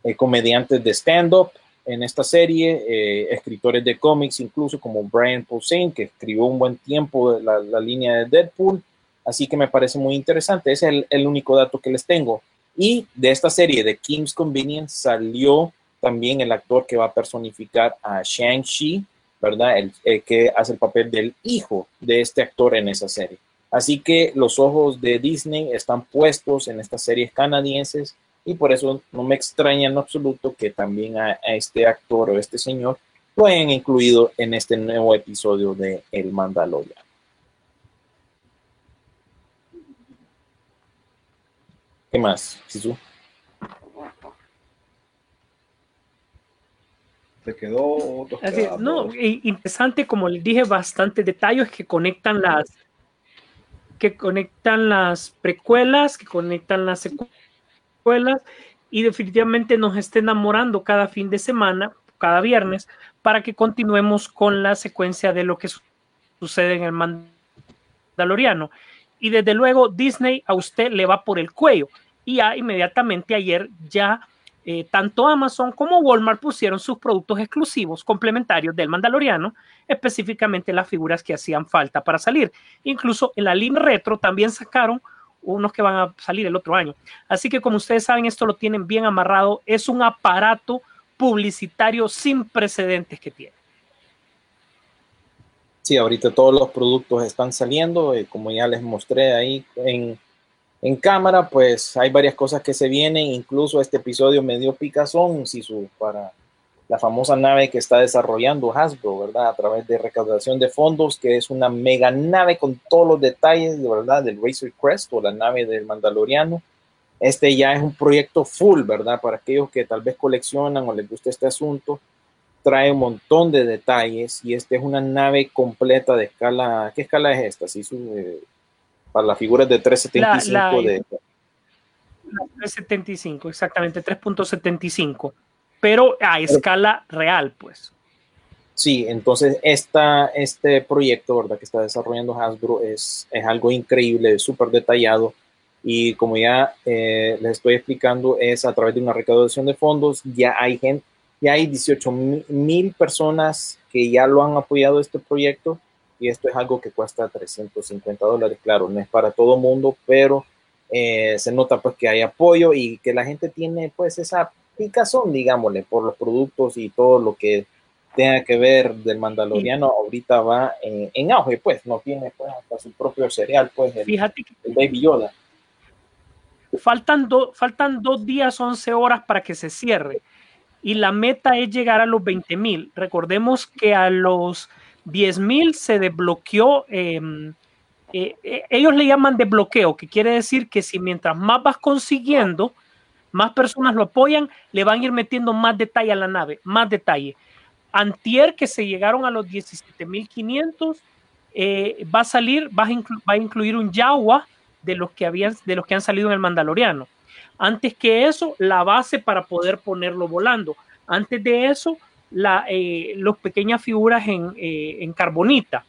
eh, comediantes de stand-up en esta serie, eh, escritores de cómics, incluso como Brian Posehn, que escribió un buen tiempo la, la, línea de Deadpool. Así que me parece muy interesante. Ese es el, el, único dato que les tengo. Y de esta serie de Kim's Convenience salió también el actor que va a personificar a Shang-Chi, ¿verdad? El, el, que hace el papel del hijo de este actor en esa serie. Así que los ojos de Disney están puestos en estas series canadienses y por eso no me extraña en absoluto que también a, a este actor o este señor lo hayan incluido en este nuevo episodio de El Mandalorian. ¿Qué más, Sisu? Se quedó. Así, no, interesante, como les dije, bastantes detalles que conectan las que conectan las precuelas, que conectan las secuelas y definitivamente nos está enamorando cada fin de semana, cada viernes, para que continuemos con la secuencia de lo que sucede en el Mandaloriano. Y desde luego Disney a usted le va por el cuello. Y ya inmediatamente ayer ya eh, tanto Amazon como Walmart pusieron sus productos exclusivos complementarios del Mandaloriano, específicamente las figuras que hacían falta para salir. Incluso en la línea retro también sacaron unos que van a salir el otro año. Así que como ustedes saben, esto lo tienen bien amarrado. Es un aparato publicitario sin precedentes que tiene. Sí, ahorita todos los productos están saliendo, eh, como ya les mostré ahí en, en cámara, pues hay varias cosas que se vienen, incluso este episodio me dio picazón, si su, para la famosa nave que está desarrollando Hasbro, ¿verdad? A través de recaudación de fondos, que es una mega nave con todos los detalles, de verdad, del Razor Crest o la nave del Mandaloriano. Este ya es un proyecto full, ¿verdad? Para aquellos que tal vez coleccionan o les gusta este asunto, trae un montón de detalles y esta es una nave completa de escala. ¿Qué escala es esta? Sí, su, eh, para las figuras de 375 la, la, de. 375, exactamente, 3.75, pero a escala real, pues. Sí, entonces esta, este proyecto ¿verdad? que está desarrollando Hasbro es, es algo increíble, súper detallado y como ya eh, les estoy explicando, es a través de una recaudación de fondos, ya hay gente, ya hay 18 mil personas que ya lo han apoyado este proyecto y esto es algo que cuesta 350 dólares, claro, no es para todo mundo, pero eh, se nota pues que hay apoyo y que la gente tiene pues esa picazón, digámosle, por los productos y todo lo que tenga que ver del Mandaloriano, ahorita va en, en auge, pues, no tiene pues hasta su propio cereal, pues, el, Fíjate que el Baby Yoda. Faltan, do, faltan dos días, 11 horas para que se cierre. Y la meta es llegar a los 20 mil. Recordemos que a los 10 mil se desbloqueó. Eh, eh, ellos le llaman desbloqueo, que quiere decir que si mientras más vas consiguiendo, más personas lo apoyan, le van a ir metiendo más detalle a la nave, más detalle. Antier, que se llegaron a los 17.500, eh, va a salir, va a, va a, incluir un Yawa de los, que habían, de los que han salido en el Mandaloriano. Antes que eso, la base para poder ponerlo volando. Antes de eso, la, eh, pequeñas figuras en, eh, en, carbonita.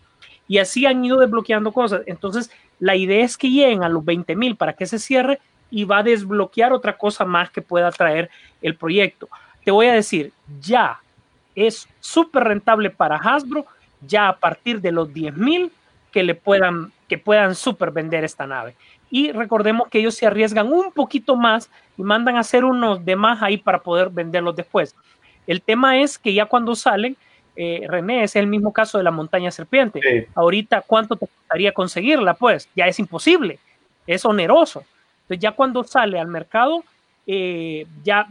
Y así han ido desbloqueando cosas. Entonces, la idea es que lleguen a los 20 mil para que se cierre y va a desbloquear otra cosa más que pueda traer el proyecto. Te voy a decir, ya es súper rentable para Hasbro, ya a partir de los 10 mil que le puedan, que puedan súper vender esta nave. Y recordemos que ellos se arriesgan un poquito más y mandan a hacer unos de más ahí para poder venderlos después. El tema es que ya cuando salen, eh, René, es el mismo caso de la montaña serpiente. Sí. Ahorita, ¿cuánto te costaría conseguirla? Pues ya es imposible, es oneroso. Entonces, ya cuando sale al mercado, eh, ya,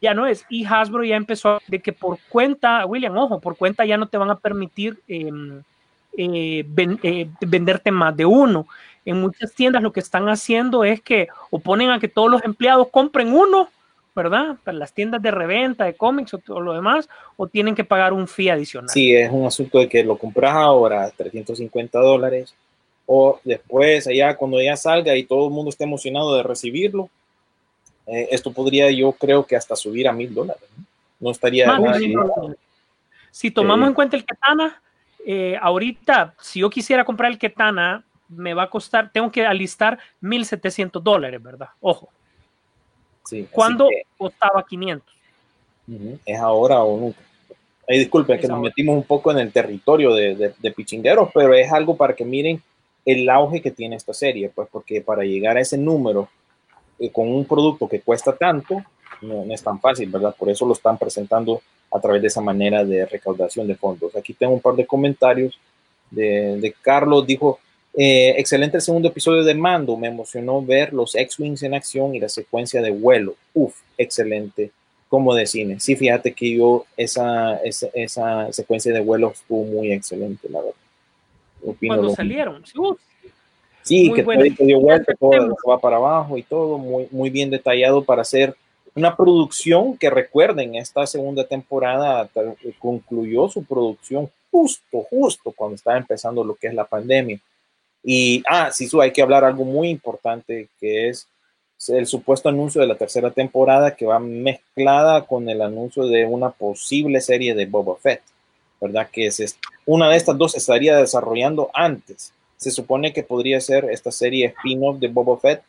ya no es. Y Hasbro ya empezó de que por cuenta, William, ojo, por cuenta ya no te van a permitir eh, ven, venderte más de uno. En muchas tiendas lo que están haciendo es que o ponen a que todos los empleados compren uno ¿verdad? Para las tiendas de reventa de cómics o lo demás, o tienen que pagar un fee adicional. Sí, es un asunto de que lo compras ahora a 350 dólares o después, allá cuando ya salga y todo el mundo esté emocionado de recibirlo, eh, esto podría yo creo que hasta subir a mil dólares. ¿no? No estaría... Más de así. mil dólares. Si tomamos en cuenta el Ketana, eh, ahorita, si yo quisiera comprar el Ketana, me va a costar, tengo que alistar 1.700 dólares, ¿verdad? Ojo, Sí, así cuando que, costaba 500. ujú, es ahora o nunca. Ay, disculpen Es que nos ahora. metimos un poco en el territorio de, de, de pichingueros, pero es algo para que miren el auge que tiene esta serie, pues porque para llegar a ese número eh, con un producto que cuesta tanto, no, no es tan fácil, ¿verdad? Por eso lo están presentando a través de esa manera de recaudación de fondos. Aquí tengo un par de comentarios de, de Carlos, dijo, eh, excelente el segundo episodio de Mando, me emocionó ver los X-Wings en acción y la secuencia de vuelo. Uf, excelente, como de cine. Sí, fíjate que yo esa, esa, esa secuencia de vuelo estuvo muy excelente, la verdad. Opino Cuando salieron. Sí, uf, Sí, Muy que buena. todo dio vuelta, todo va para abajo y todo muy, muy bien detallado para hacer una producción que recuerden, esta segunda temporada concluyó su producción justo, justo cuando estaba empezando lo que es la pandemia. Y, ah, sí, su, hay que hablar algo muy importante que es el supuesto anuncio de la tercera temporada que va mezclada con el anuncio de una posible serie de Boba Fett, ¿verdad? Que es una de estas dos estaría desarrollando antes se supone que podría ser esta serie spin-off de Boba Fett,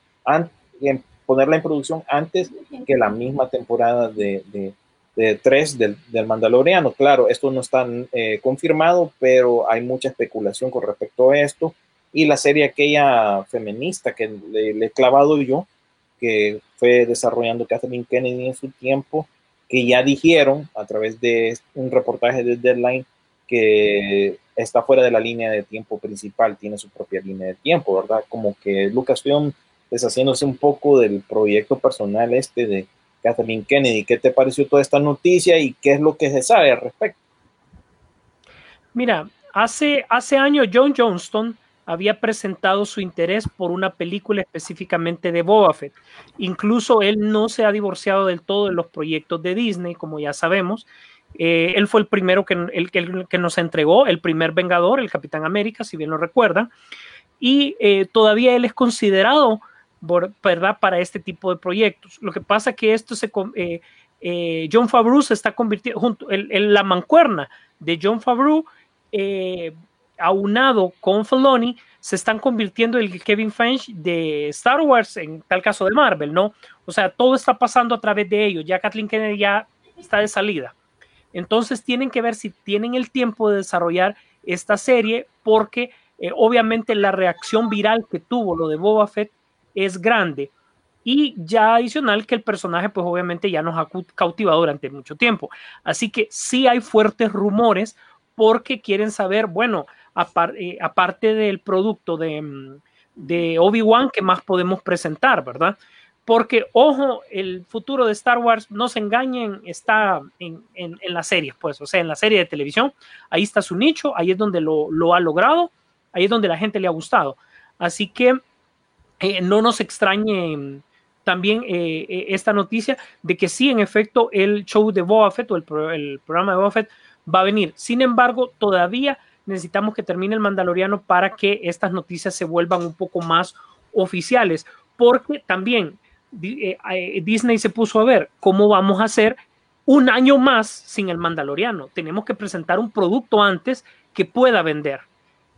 en ponerla en producción antes que la misma temporada de, de, de 3 del, del, Mandaloriano. Claro, esto no está eh, confirmado, pero hay mucha especulación con respecto a esto. Y la serie aquella feminista que le, he clavado yo, que fue desarrollando Kathleen Kennedy en su tiempo, que ya dijeron a través de un reportaje de Deadline que está fuera de la línea de tiempo principal, tiene su propia línea de tiempo, ¿verdad? Como que Lucasfilm deshaciéndose un poco del proyecto personal este de Kathleen Kennedy. ¿Qué te pareció toda esta noticia y qué es lo que se sabe al respecto? Mira, hace, hace años John Johnston había presentado su interés por una película específicamente de Boba Fett. Incluso él no se ha divorciado del todo de los proyectos de Disney, como ya sabemos. Eh, él fue el primero que, el, el, que, nos entregó, el primer Vengador, el Capitán América, si bien lo recuerdan. Y eh, todavía él es considerado, ¿verdad?, para este tipo de proyectos. Lo que pasa es que esto se... Eh, John Favreau se está convirtiendo, junto en la mancuerna de John Favreau, eh, aunado con Filoni, se están convirtiendo en el Kevin Feige de Star Wars, en tal caso de Marvel, ¿no? O sea, todo está pasando a través de ellos. Ya Kathleen Kennedy ya está de salida. Entonces tienen que ver si tienen el tiempo de desarrollar esta serie, porque eh, obviamente la reacción viral que tuvo lo de Boba Fett es grande. Y ya adicional que el personaje, pues obviamente ya nos ha cautivado durante mucho tiempo. Así que sí hay fuertes rumores porque quieren saber, bueno, eh, aparte del producto de, de Obi-Wan, ¿qué más podemos presentar, verdad? Porque, ojo, el futuro de Star Wars, no se engañen, está en, en, en las series, pues, o sea, en la serie de televisión, ahí está su nicho, ahí es donde lo, lo ha logrado, ahí es donde la gente le ha gustado. Así que eh, no nos extrañe también eh, esta noticia de que sí, en efecto, el show de Boba Fett o el, el programa de Boba Fett va a venir. Sin embargo, todavía necesitamos que termine el Mandaloriano para que estas noticias se vuelvan un poco más oficiales, porque también eh, eh, Disney se puso a ver cómo vamos a hacer un año más sin el Mandaloriano. Tenemos que presentar un producto antes que pueda vender.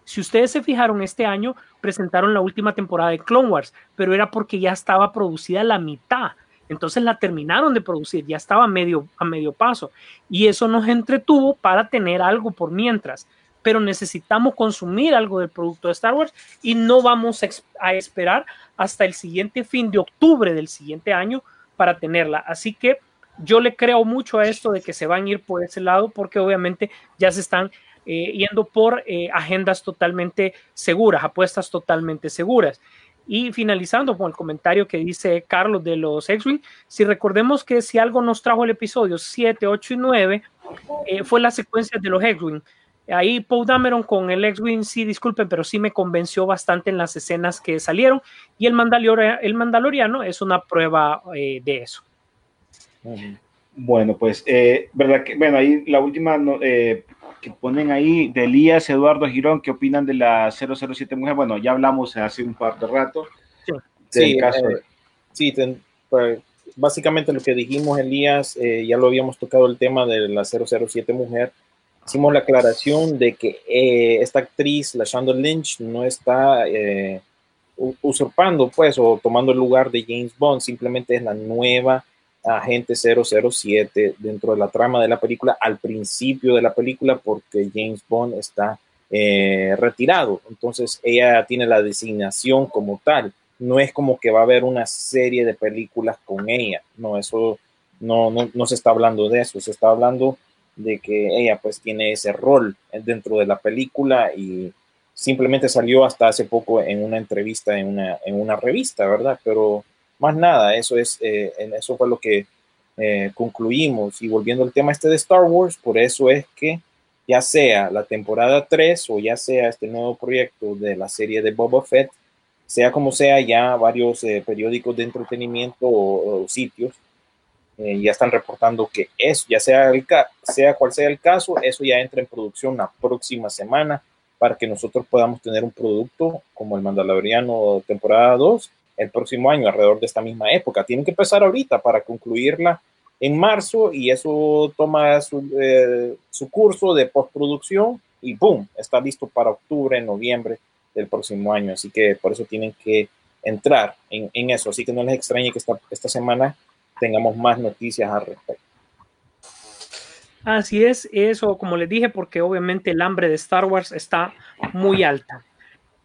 Si ustedes se fijaron, este año presentaron la última temporada de Clone Wars, pero era porque ya estaba producida la mitad. Entonces la terminaron de producir, ya estaba a medio, a medio paso. Y eso nos entretuvo para tener algo por mientras. Pero necesitamos consumir algo del producto de Star Wars y no vamos a esperar hasta el siguiente fin de octubre del siguiente año para tenerla. Así que yo le creo mucho a esto de que se van a ir por ese lado porque obviamente ya se están eh, yendo por eh, agendas totalmente seguras, apuestas totalmente seguras. Y finalizando con el comentario que dice Carlos de los X-Wing, si recordemos que si algo nos trajo el episodio 7, 8 y 9, eh, fue la secuencia de los X-Wing. Ahí Paul Dameron con el X-Wing, sí, disculpen, pero sí me convenció bastante en las escenas que salieron. Y el, Mandalor el Mandaloriano es una prueba eh, de eso. Bueno, pues, eh, verdad que, bueno, ahí la última no, eh, que ponen ahí de Elías Eduardo Girón, ¿qué opinan de la 007 mujer? Bueno, ya hablamos hace un par de rato. Sí, caso eh, sí, ten- pues, básicamente lo que dijimos, Elías, eh, ya lo habíamos tocado el tema de la 007 mujer. Hicimos la aclaración de que eh, esta actriz, la Shonda Lynch, no está usurpando, pues, o tomando el lugar de James Bond, simplemente es la nueva agente 007 dentro de la trama de la película al principio de la película porque James Bond está eh, retirado. Entonces ella tiene la designación como tal. No es como que va a haber una serie de películas con ella. No, eso no, no, no se está hablando de eso. Se está hablando de que ella pues tiene ese rol dentro de la película y simplemente salió hasta hace poco en una entrevista en una, en una revista, ¿verdad? Pero más nada, eso es, eh, eso fue lo que eh, concluimos. Y volviendo al tema este de Star Wars, por eso es que ya sea la temporada 3 o ya sea este nuevo proyecto de la serie de Boba Fett, sea como sea, ya varios eh, periódicos de entretenimiento o, sitios eh, ya están reportando que eso, ya sea, el sea cual sea el caso, eso ya entra en producción la próxima semana para que nosotros podamos tener un producto como el Mandaloriano temporada 2 el próximo año, alrededor de esta misma época. Tienen que empezar ahorita para concluirla en marzo y eso toma su, eh, su curso de postproducción y ¡boom! Está listo para octubre, noviembre del próximo año. Así que por eso tienen que entrar en, eso. Así que no les extrañe que esta, esta semana tengamos más noticias al respecto. Así es, eso como les dije, porque obviamente el hambre de Star Wars está muy alta.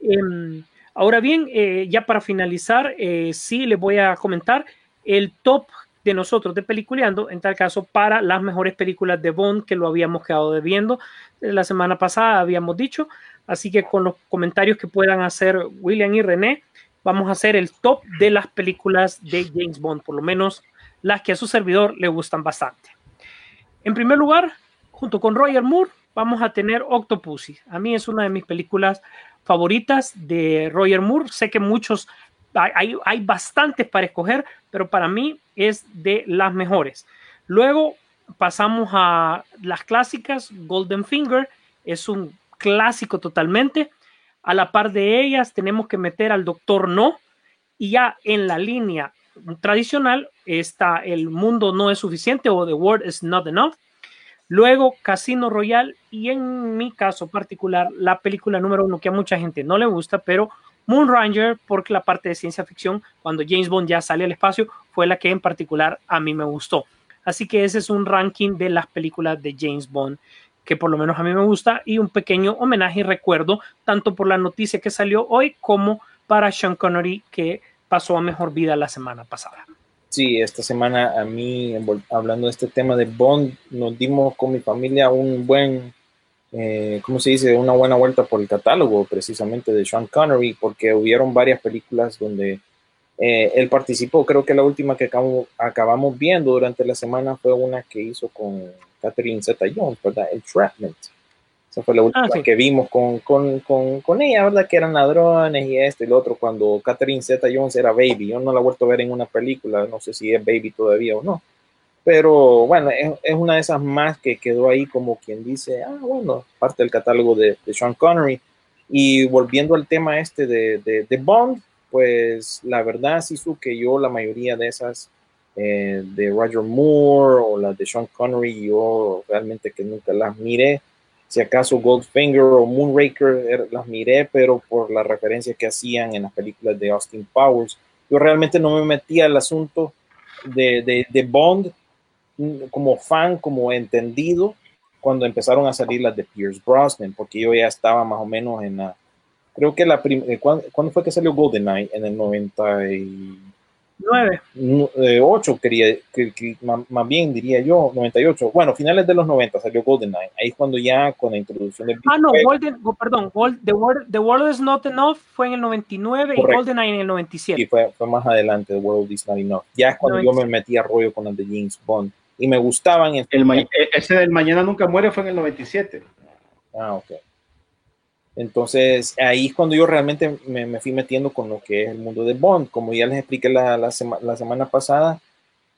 Em, ahora bien, eh, ya para finalizar, eh, sí les voy a comentar el top de nosotros de Peliculeando, en tal caso, para las mejores películas de Bond que lo habíamos quedado debiendo. Eh, La semana pasada habíamos dicho, así que con los comentarios que puedan hacer William y René, vamos a hacer el top de las películas de James Bond, por lo menos las que a su servidor le gustan bastante. En primer lugar, junto con Roger Moore, vamos a tener Octopussy. A mí es una de mis películas favoritas de Roger Moore. Sé que muchos, hay, hay, bastantes para escoger, pero para mí es de las mejores. Luego pasamos a las clásicas. Golden Finger es un clásico totalmente. A la par de ellas tenemos que meter al Doctor No. Y ya en la línea tradicional está El mundo no es suficiente o The World is not enough. Luego Casino Royale y en mi caso particular la película número uno que a mucha gente no le gusta, pero Moon Ranger porque la parte de ciencia ficción cuando James Bond ya sale al espacio fue la que en particular a mí me gustó. Así que ese es un ranking de las películas de James Bond que por lo menos a mí me gusta y un pequeño homenaje y recuerdo tanto por la noticia que salió hoy como para Sean Connery que pasó a mejor vida la semana pasada. Sí, esta semana a mí, hablando de este tema de Bond, nos dimos con mi familia un buen, eh, ¿cómo se dice? Una buena vuelta por el catálogo precisamente de Sean Connery, porque hubieron varias películas donde eh, él participó. Creo que la última que acabamos, acabamos viendo durante la semana fue una que hizo con Catherine Zeta Jones, ¿verdad? Entrapment. Esa fue la última ah, sí. que vimos con, con, con, con, ella, ¿verdad? Que eran ladrones y esto y lo otro, cuando Catherine Zeta Jones era Baby. Yo no la he vuelto a ver en una película, no sé si es Baby todavía o no. Pero bueno, es, es una de esas más que quedó ahí como quien dice, ah, bueno, parte del catálogo de, de Sean Connery. Y volviendo al tema este de, de, de Bond, pues la verdad, sí, su que yo la mayoría de esas eh, de Roger Moore o las de Sean Connery, yo realmente que nunca las miré si acaso Goldfinger o Moonraker las miré, pero por la referencia que hacían en las películas de Austin Powers. Yo realmente no me metí al asunto de, de, Bond como fan, como entendido, cuando empezaron a salir las de Pierce Brosnan, porque yo ya estaba más o menos en la... Creo que la primera... ¿cuándo, ¿Cuándo fue que salió GoldenEye? En el 90 y... 9. 8, quería, que, que, más bien diría yo, 98. Bueno, finales de los 90 salió GoldenEye. Ahí es cuando ya con la introducción del. Ah, no, Golden, oh, perdón, Gold, The, World, The World is Not Enough fue en el 99 Correcto. y GoldenEye en el 97. Sí, fue, fue, más adelante, The World is Not Enough. Ya es cuando 97. yo me metí a rollo con las de James Bond. Y me gustaban. El ma ese del Mañana Nunca Muere fue en el 97. Ah, ok. Entonces, ahí es cuando yo realmente me, me, fui metiendo con lo que es el mundo de Bond. Como ya les expliqué la, la, sema, la semana pasada,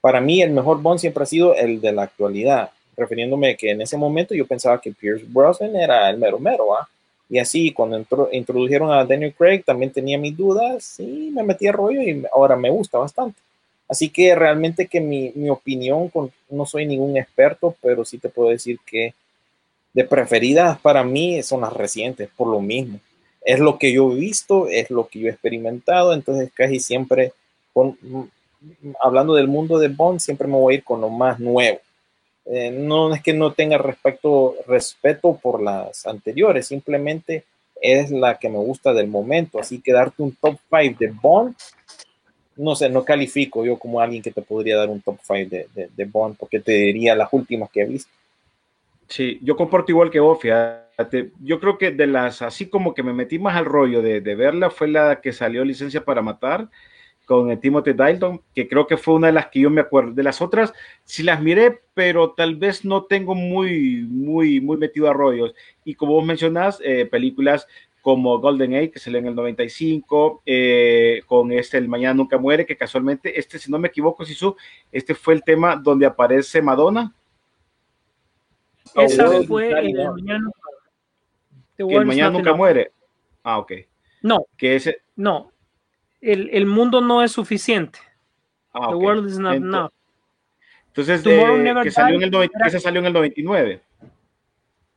para mí el mejor Bond siempre ha sido el de la actualidad, refiriéndome que en ese momento yo pensaba que Pierce Brosnan era el mero mero, ¿ah? Y así, cuando introdujeron a Daniel Craig, también tenía mis dudas y me metí a rollo y ahora me gusta bastante. Así que realmente que mi, mi opinión, no soy ningún experto, pero sí te puedo decir que de preferidas para mí son las recientes, por lo mismo. Es lo que yo he visto, es lo que yo he experimentado, entonces casi siempre, con, hablando del mundo de Bond, siempre me voy a ir con lo más nuevo. Eh, no es que no tenga respecto, respeto por las anteriores, simplemente es la que me gusta del momento. Así que darte un top 5 de Bond, no sé, no califico yo como alguien que te podría dar un top 5 de, de, de, Bond, porque te diría las últimas que he visto. Sí, yo comporto igual que vos, fíjate. Yo creo que de las, así como que me metí más al rollo de, de verla, fue la que salió Licencia para Matar con Timothy Dalton, que creo que fue una de las que yo me acuerdo. De las otras, sí las miré, pero tal vez no tengo muy, muy, muy metido a rollos. Y como vos mencionás, eh, películas como Golden Age, que salió en el 95, eh, con este El Mañana Nunca Muere, que casualmente, este, si no me equivoco, Sisu, este fue el tema donde aparece Madonna. Esa fue el Mañana, el mañana Nunca Muere. Ah, ok. No. Que ese... No, el, el, mundo no es suficiente. Ah, The okay. world is not enough. Entonces, Tomorrow eh, que salió en el 90, esa salió en el 99.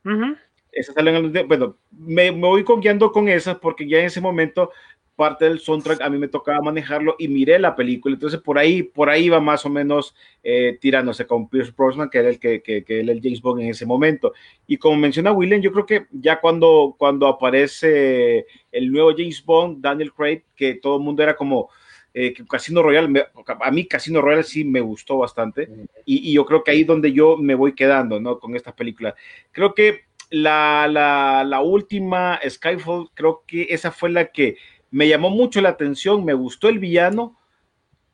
Ujú. Esa salió en el 99. Bueno, me, me voy guiando con esas porque ya en ese momento parte del soundtrack a mí me tocaba manejarlo y miré la película. Entonces, por ahí, por ahí va más o menos eh, tirándose con Pierce Brosnan, que era el que, que, que era el James Bond en ese momento. Y como menciona William, yo creo que ya cuando, cuando aparece el nuevo James Bond, Daniel Craig, que todo el mundo era como eh, Casino Royale, me, a mí Casino Royale sí me gustó bastante. Y, y, yo creo que ahí es donde yo me voy quedando, ¿no? Con estas películas. Creo que la, la, la última, Skyfall, creo que esa fue la que me llamó mucho la atención, me gustó el villano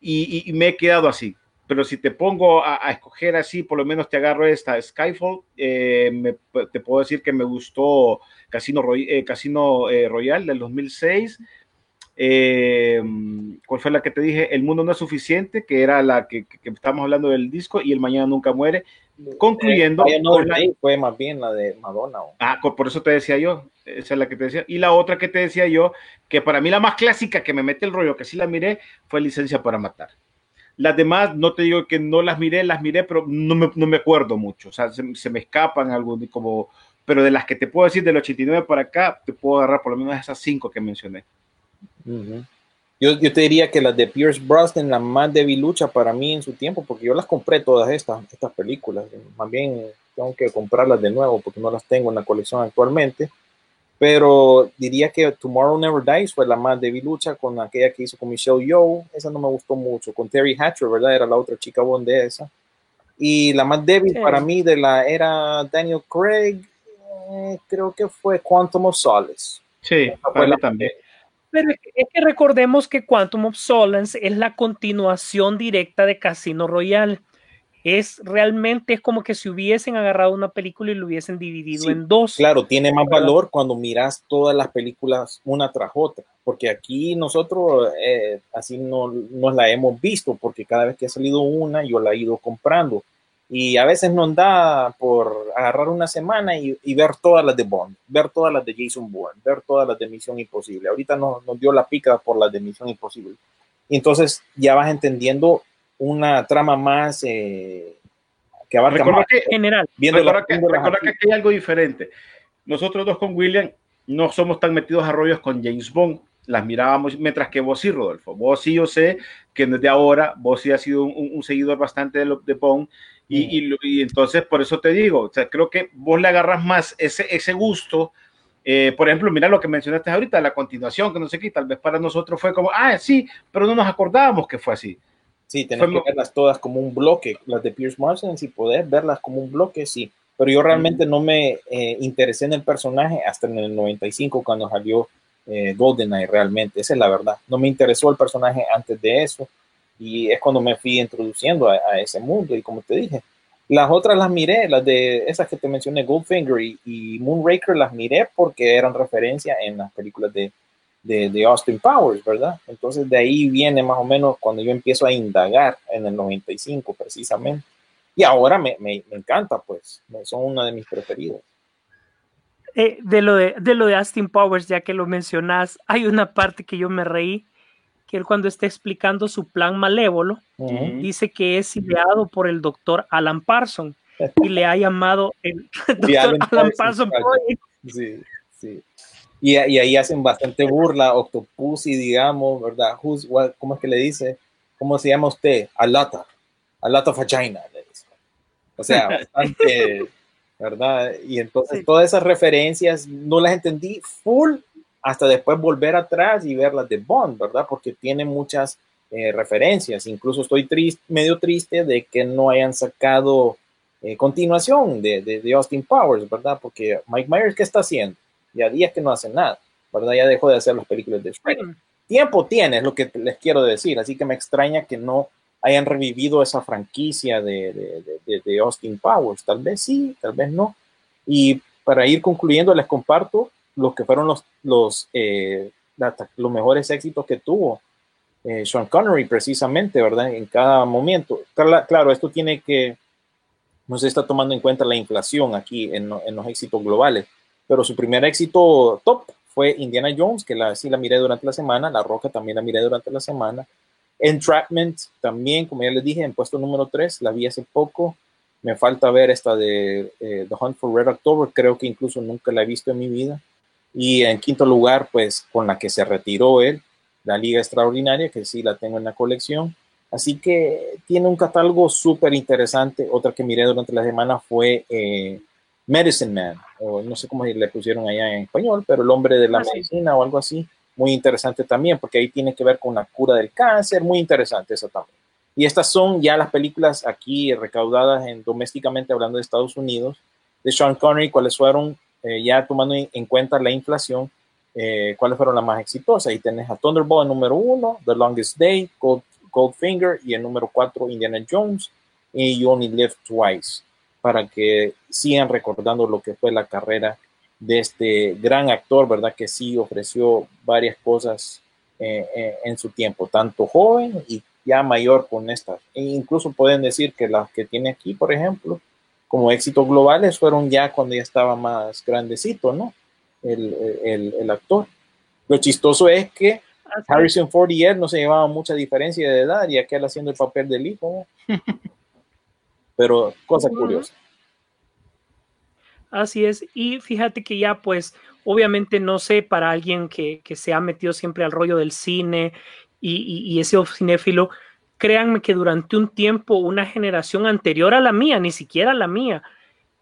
y, me he quedado así. Pero si te pongo a, a, escoger así, por lo menos te agarro esta Skyfall, eh, me, te puedo decir que me gustó Casino, Roy, eh, Casino eh, Royale del 2006. Eh, ¿Cuál fue la que te dije? El mundo no es suficiente, que era la que, que, que estamos hablando del disco, y El Mañana Nunca Muere. Concluyendo. Eh, no, la... fue más bien la de Madonna. ¿o? Ah, por eso te decía yo. Esa es la que te decía. Y la otra que te decía yo, que para mí la más clásica que me mete el rollo, que sí la miré, fue Licencia para Matar. Las demás, no te digo que no las miré, las miré, pero no me, no me acuerdo mucho. O sea, se, se me escapan algún como. Pero de las que te puedo decir del 89 para acá, te puedo agarrar por lo menos esas cinco que mencioné. Uh -huh. yo, yo, te diría que las de Pierce Brosnan, la más debilucha para mí en su tiempo, porque yo las compré todas estas, estas películas. Más bien tengo que comprarlas de nuevo porque no las tengo en la colección actualmente. Pero diría que Tomorrow Never Dies fue la más debilucha con aquella que hizo con Michelle Yeoh. Esa no me gustó mucho. Con Terry Hatcher, ¿verdad? Era la otra chica Bond de esa. Y la más débil sí. para mí de la era Daniel Craig, eh, creo que fue Quantum of Solace. Sí, fue la también. Pero es que recordemos que Quantum of Solace es la continuación directa de Casino Royale. Es realmente es como que si hubiesen agarrado una película y lo hubiesen dividido sí, en dos. Claro, tiene más valor cuando miras todas las películas una tras otra, porque aquí nosotros eh, así no nos la hemos visto, porque cada vez que ha salido una yo la he ido comprando y a veces nos da por agarrar una semana y, y, ver todas las de Bond, ver todas las de Jason Bourne, ver todas las de Misión Imposible. Ahorita nos, nos dio la pica por las de Misión Imposible. Y entonces ya vas entendiendo una trama más eh, que abarca recuerda más. Que, general. Viendo recuerda, que, recuerda que aquí hay algo diferente. Nosotros dos con William no somos tan metidos a rollos con James Bond. Las mirábamos, mientras que vos sí, Rodolfo. Vos sí, yo sé que desde ahora vos sí has sido un, un seguidor bastante de, lo, de Bond y, y, y, entonces, por eso te digo, o sea, creo que vos le agarras más ese, ese gusto. Eh, por ejemplo, mira lo que mencionaste ahorita, la continuación, que no sé qué, tal vez para nosotros fue como, ah, sí, pero no nos acordábamos que fue así. Sí, tenés fue, que verlas todas como un bloque, las de Pierce Marsden, si podés verlas como un bloque, sí. Pero yo realmente no me eh, interesé en el personaje hasta en el 95 cuando salió eh, GoldenEye realmente, esa es la verdad. No me interesó el personaje antes de eso y es cuando me fui introduciendo a, a, ese mundo y como te dije, las otras las miré, las de esas que te mencioné, Goldfinger y, y Moonraker las miré porque eran referencia en las películas de, de, de Austin Powers, ¿verdad? Entonces de ahí viene más o menos cuando yo empiezo a indagar en el 95 precisamente. Y ahora me, me, me encanta, pues, son una de mis preferidos. Eh, de, lo de, de lo de Austin Powers, ya que lo mencionas, hay una parte que yo me reí, que él cuando está explicando su plan malévolo, Ujú. dice que es ideado por el doctor Alan Parson y le ha llamado el doctor Alan, Alan Parson. Project. Sí, sí. Y, y ahí hacen bastante burla, Octopussy, digamos, ¿verdad? Who's, what- ¿Cómo es que le dice? ¿Cómo se llama usted? Alata. Alata vagina, le dice. O sea, bastante, ¿verdad? Y entonces Sí. todas esas referencias no las entendí full hasta después volver atrás y ver las de Bond, ¿verdad? Porque tiene muchas eh, referencias. Incluso estoy triste, medio triste de que no hayan sacado eh, continuación de, de, de Austin Powers, ¿verdad? Porque Mike Myers, ¿qué está haciendo? Ya días que no hace nada, ¿verdad? Ya dejó de hacer las películas de Shrek. Tiempo tiene, es lo que les quiero decir, así que me extraña que no hayan revivido esa franquicia de- de Austin Powers. Tal vez sí, tal vez no. Y para ir concluyendo, les comparto los que fueron los, los, eh, los mejores éxitos que tuvo eh, Sean Connery, precisamente, ¿verdad? En cada momento. Cla- Claro, esto tiene que, no se está tomando en cuenta la inflación aquí en, en los éxitos globales, pero su primer éxito top fue Indiana Jones, que la, sí la miré durante la semana, La Roca también la miré durante la semana, Entrapment también, como ya les dije, en puesto número 3, la vi hace poco, me falta ver esta de eh, The Hunt for Red October, creo que incluso nunca la he visto en mi vida, y en quinto lugar, pues con la que se retiró él, la Liga Extraordinaria, que sí la tengo en la colección, Así que tiene un catálogo súper interesante. Otra que miré durante la semana fue eh, Medicine Man, o no sé cómo le pusieron allá en español, pero el hombre de la Ah, sí. medicina o algo así. Muy interesante también, porque ahí tiene que ver con la cura del cáncer. Muy interesante eso también. Y estas son ya las películas aquí recaudadas en, domésticamente hablando de Estados Unidos, de Sean Connery, cuáles fueron, eh, ya tomando en, en cuenta la inflación, eh, cuáles fueron las más exitosas. Ahí tenés a Thunderbolt en número uno, The Longest Day, Gold, Goldfinger y el número cuatro, Indiana Jones y You Only Live Twice, para que sigan recordando lo que fue la carrera de este gran actor, ¿verdad? Que sí ofreció varias cosas eh, en su tiempo, tanto joven y ya mayor con estas. E incluso pueden decir que las que tiene aquí, por ejemplo, como éxitos globales, fueron ya cuando ya estaba más grandecito, ¿no? El, el, el actor. Lo chistoso es que Así Harrison Ford y él no se llevaban mucha diferencia de edad y aquel haciendo el papel del hijo. ¿no? Pero cosa curiosa. Así es, y fíjate que ya pues obviamente no sé para alguien que, que se ha metido siempre al rollo del cine y, y- y ese cinéfilo, créanme que durante un tiempo una generación anterior a la mía, ni siquiera la mía,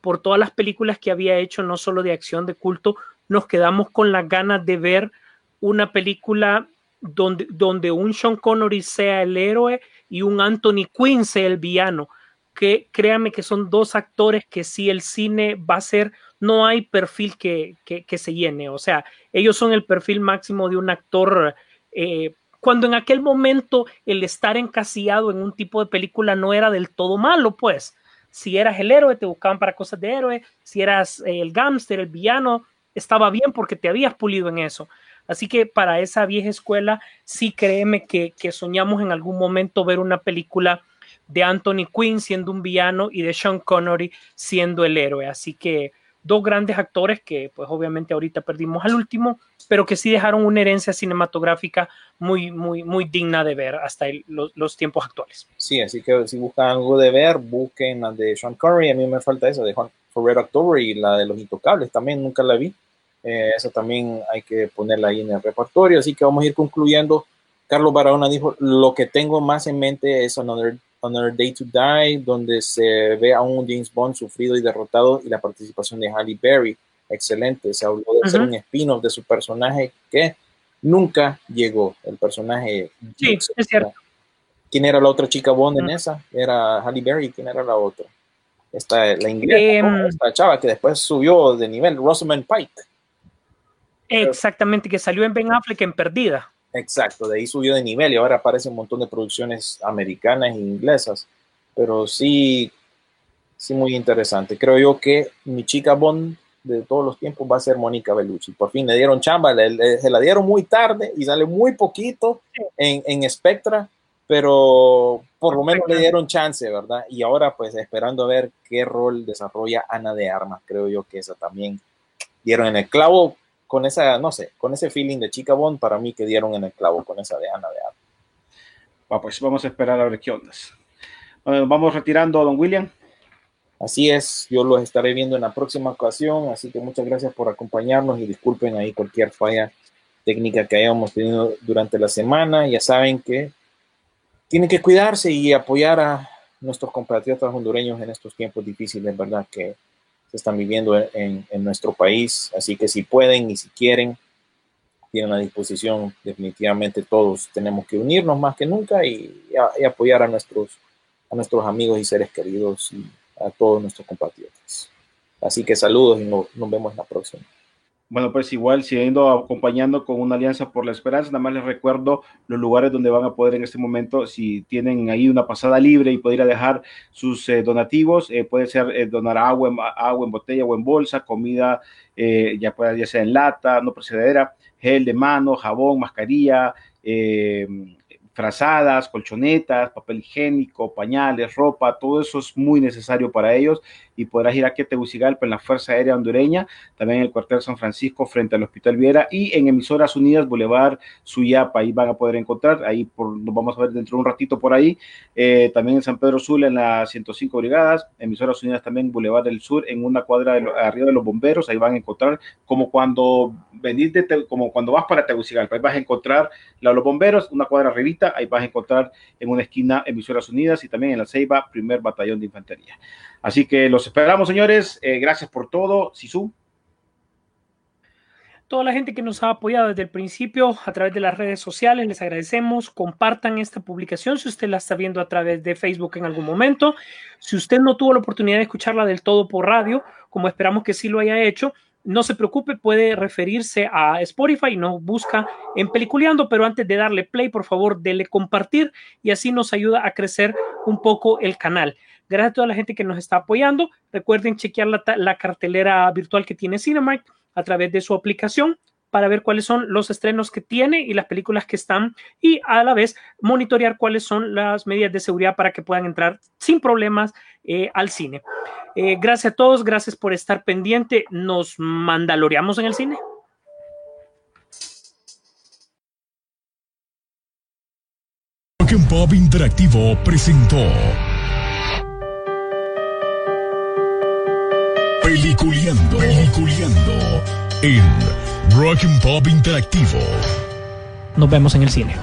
por todas las películas que había hecho, no solo de acción, de culto, nos quedamos con las ganas de ver una película donde, donde un Sean Connery sea el héroe y un Anthony Quinn sea el villano que créanme que son dos actores que si el cine va a ser, no hay perfil que, que, que se llene, o sea, ellos son el perfil máximo de un actor, eh, cuando en aquel momento el estar encasillado en un tipo de película no era del todo malo, pues, si eras el héroe, te buscaban para cosas de héroe, si eras eh, el gángster, el villano, estaba bien porque te habías pulido en eso. Así que para esa vieja escuela, sí créeme que, que soñamos en algún momento ver una película de Anthony Quinn siendo un villano y de Sean Connery siendo el héroe. Así que dos grandes actores que pues obviamente ahorita perdimos al último, pero que sí dejaron una herencia cinematográfica muy, muy, muy digna de ver hasta el- los, los tiempos actuales. Sí, así que si buscan algo de ver, busquen la de Sean Connery. A mí me falta esa de for Red October y la de Los Intocables. También nunca la vi. Eh, esa también hay que ponerla ahí en el repertorio. Así que vamos a ir concluyendo. Carlos Barahona dijo, lo que tengo más en mente es Another, Another Day to Die, donde se ve a un James Bond sufrido y derrotado y la participación de Halle Berry. Excelente. Se habló de hacer Ujú. un spin-off de su personaje que nunca llegó. El personaje. Sí, es cierto. ¿Quién era la otra chica Bond en Mm. esa? Era Halle Berry. ¿Quién era la otra? Esta, la inglesa, Em, ¿no? esta chava que después subió de nivel, Rosamund Pike. Exactamente, que salió en Ben Affleck en Perdida. Exacto, de ahí subió de nivel y ahora aparece un montón de producciones americanas e inglesas. Pero sí, sí muy interesante. Creo yo que mi chica Bond de todos los tiempos va a ser Mónica Bellucci. Por fin le dieron chamba, le- le- se la dieron muy tarde y sale muy poquito en, en Spectra, pero por lo menos le dieron chance, ¿verdad? Y ahora pues esperando a ver qué rol desarrolla Ana de Armas, creo yo que esa también dieron en el clavo con esa, no sé, con ese feeling de Chica Bond, para mí que dieron en el clavo con esa de Ana de Armas. Va, pues vamos a esperar a ver qué ondas. Bueno, vamos retirando a don William. Así es, yo los estaré viendo en la próxima ocasión, así que muchas gracias por acompañarnos y disculpen ahí cualquier falla técnica que hayamos tenido durante la semana. Ya saben que tienen que cuidarse y apoyar a nuestros compatriotas hondureños en estos tiempos difíciles, ¿verdad? Que se están viviendo en, en nuestro país. Así que si pueden y si quieren, tienen a disposición, definitivamente todos tenemos que unirnos más que nunca y, y a- apoyar a nuestros, a nuestros amigos y seres queridos y a todos nuestros compatriotas. Así que saludos y no- nos vemos en la próxima. Bueno, pues igual siguiendo acompañando con una alianza por la esperanza, nada más les recuerdo los lugares donde van a poder en este momento, si tienen ahí una pasada libre y poder ir a dejar sus eh, donativos, eh, puede ser eh, donar agua en, agua en botella o en bolsa, comida, ya pueda ya sea en lata, no procedera, gel de mano, jabón, mascarilla, frazadas, colchonetas, papel higiénico, pañales, ropa, todo eso es muy necesario para ellos y podrás ir aquí a Tegucigalpa en la Fuerza Aérea Hondureña, también en el cuartel San Francisco frente al Hospital Viera y en Emisoras Unidas Boulevard Suyapa, ahí van a poder encontrar, ahí por, nos vamos a ver dentro de un ratito por ahí, eh, también en San Pedro Sula en las 105 Brigadas, Emisoras Unidas también Boulevard del Sur en una cuadra arriba de los bomberos, ahí van a encontrar como cuando venís de como cuando vas para Tegucigalpa, ahí vas a encontrar la los bomberos, una cuadra arribita, ahí vas a encontrar en una esquina Emisoras Unidas y también en la Ceiba, primer batallón de infantería. Así que los esperamos, señores. Eh, gracias por todo. Sisu. toda la gente que nos ha apoyado desde el principio a través de las redes sociales, les agradecemos. Compartan esta publicación si usted la está viendo a través de Facebook en algún momento. Si usted no tuvo la oportunidad de escucharla del todo por radio, como esperamos que sí lo haya hecho, no se preocupe, puede referirse a Spotify y nos busca en Peliculeando, pero antes de darle play, por favor, dele compartir y así nos ayuda a crecer un poco el canal. Gracias a toda la gente que nos está apoyando. Recuerden chequear la, cartelera virtual que tiene Cinemark a través de su aplicación para ver cuáles son los estrenos que tiene y las películas que están y a la vez monitorear cuáles son las medidas de seguridad para que puedan entrar sin problemas eh, al cine. Eh, gracias a todos, gracias por estar pendiente. Nos mandaloreamos en el cine. Pop Interactivo presentó Peliculeando, Peliculeando en Rock Pop Interactivo. Nos vemos en el cine.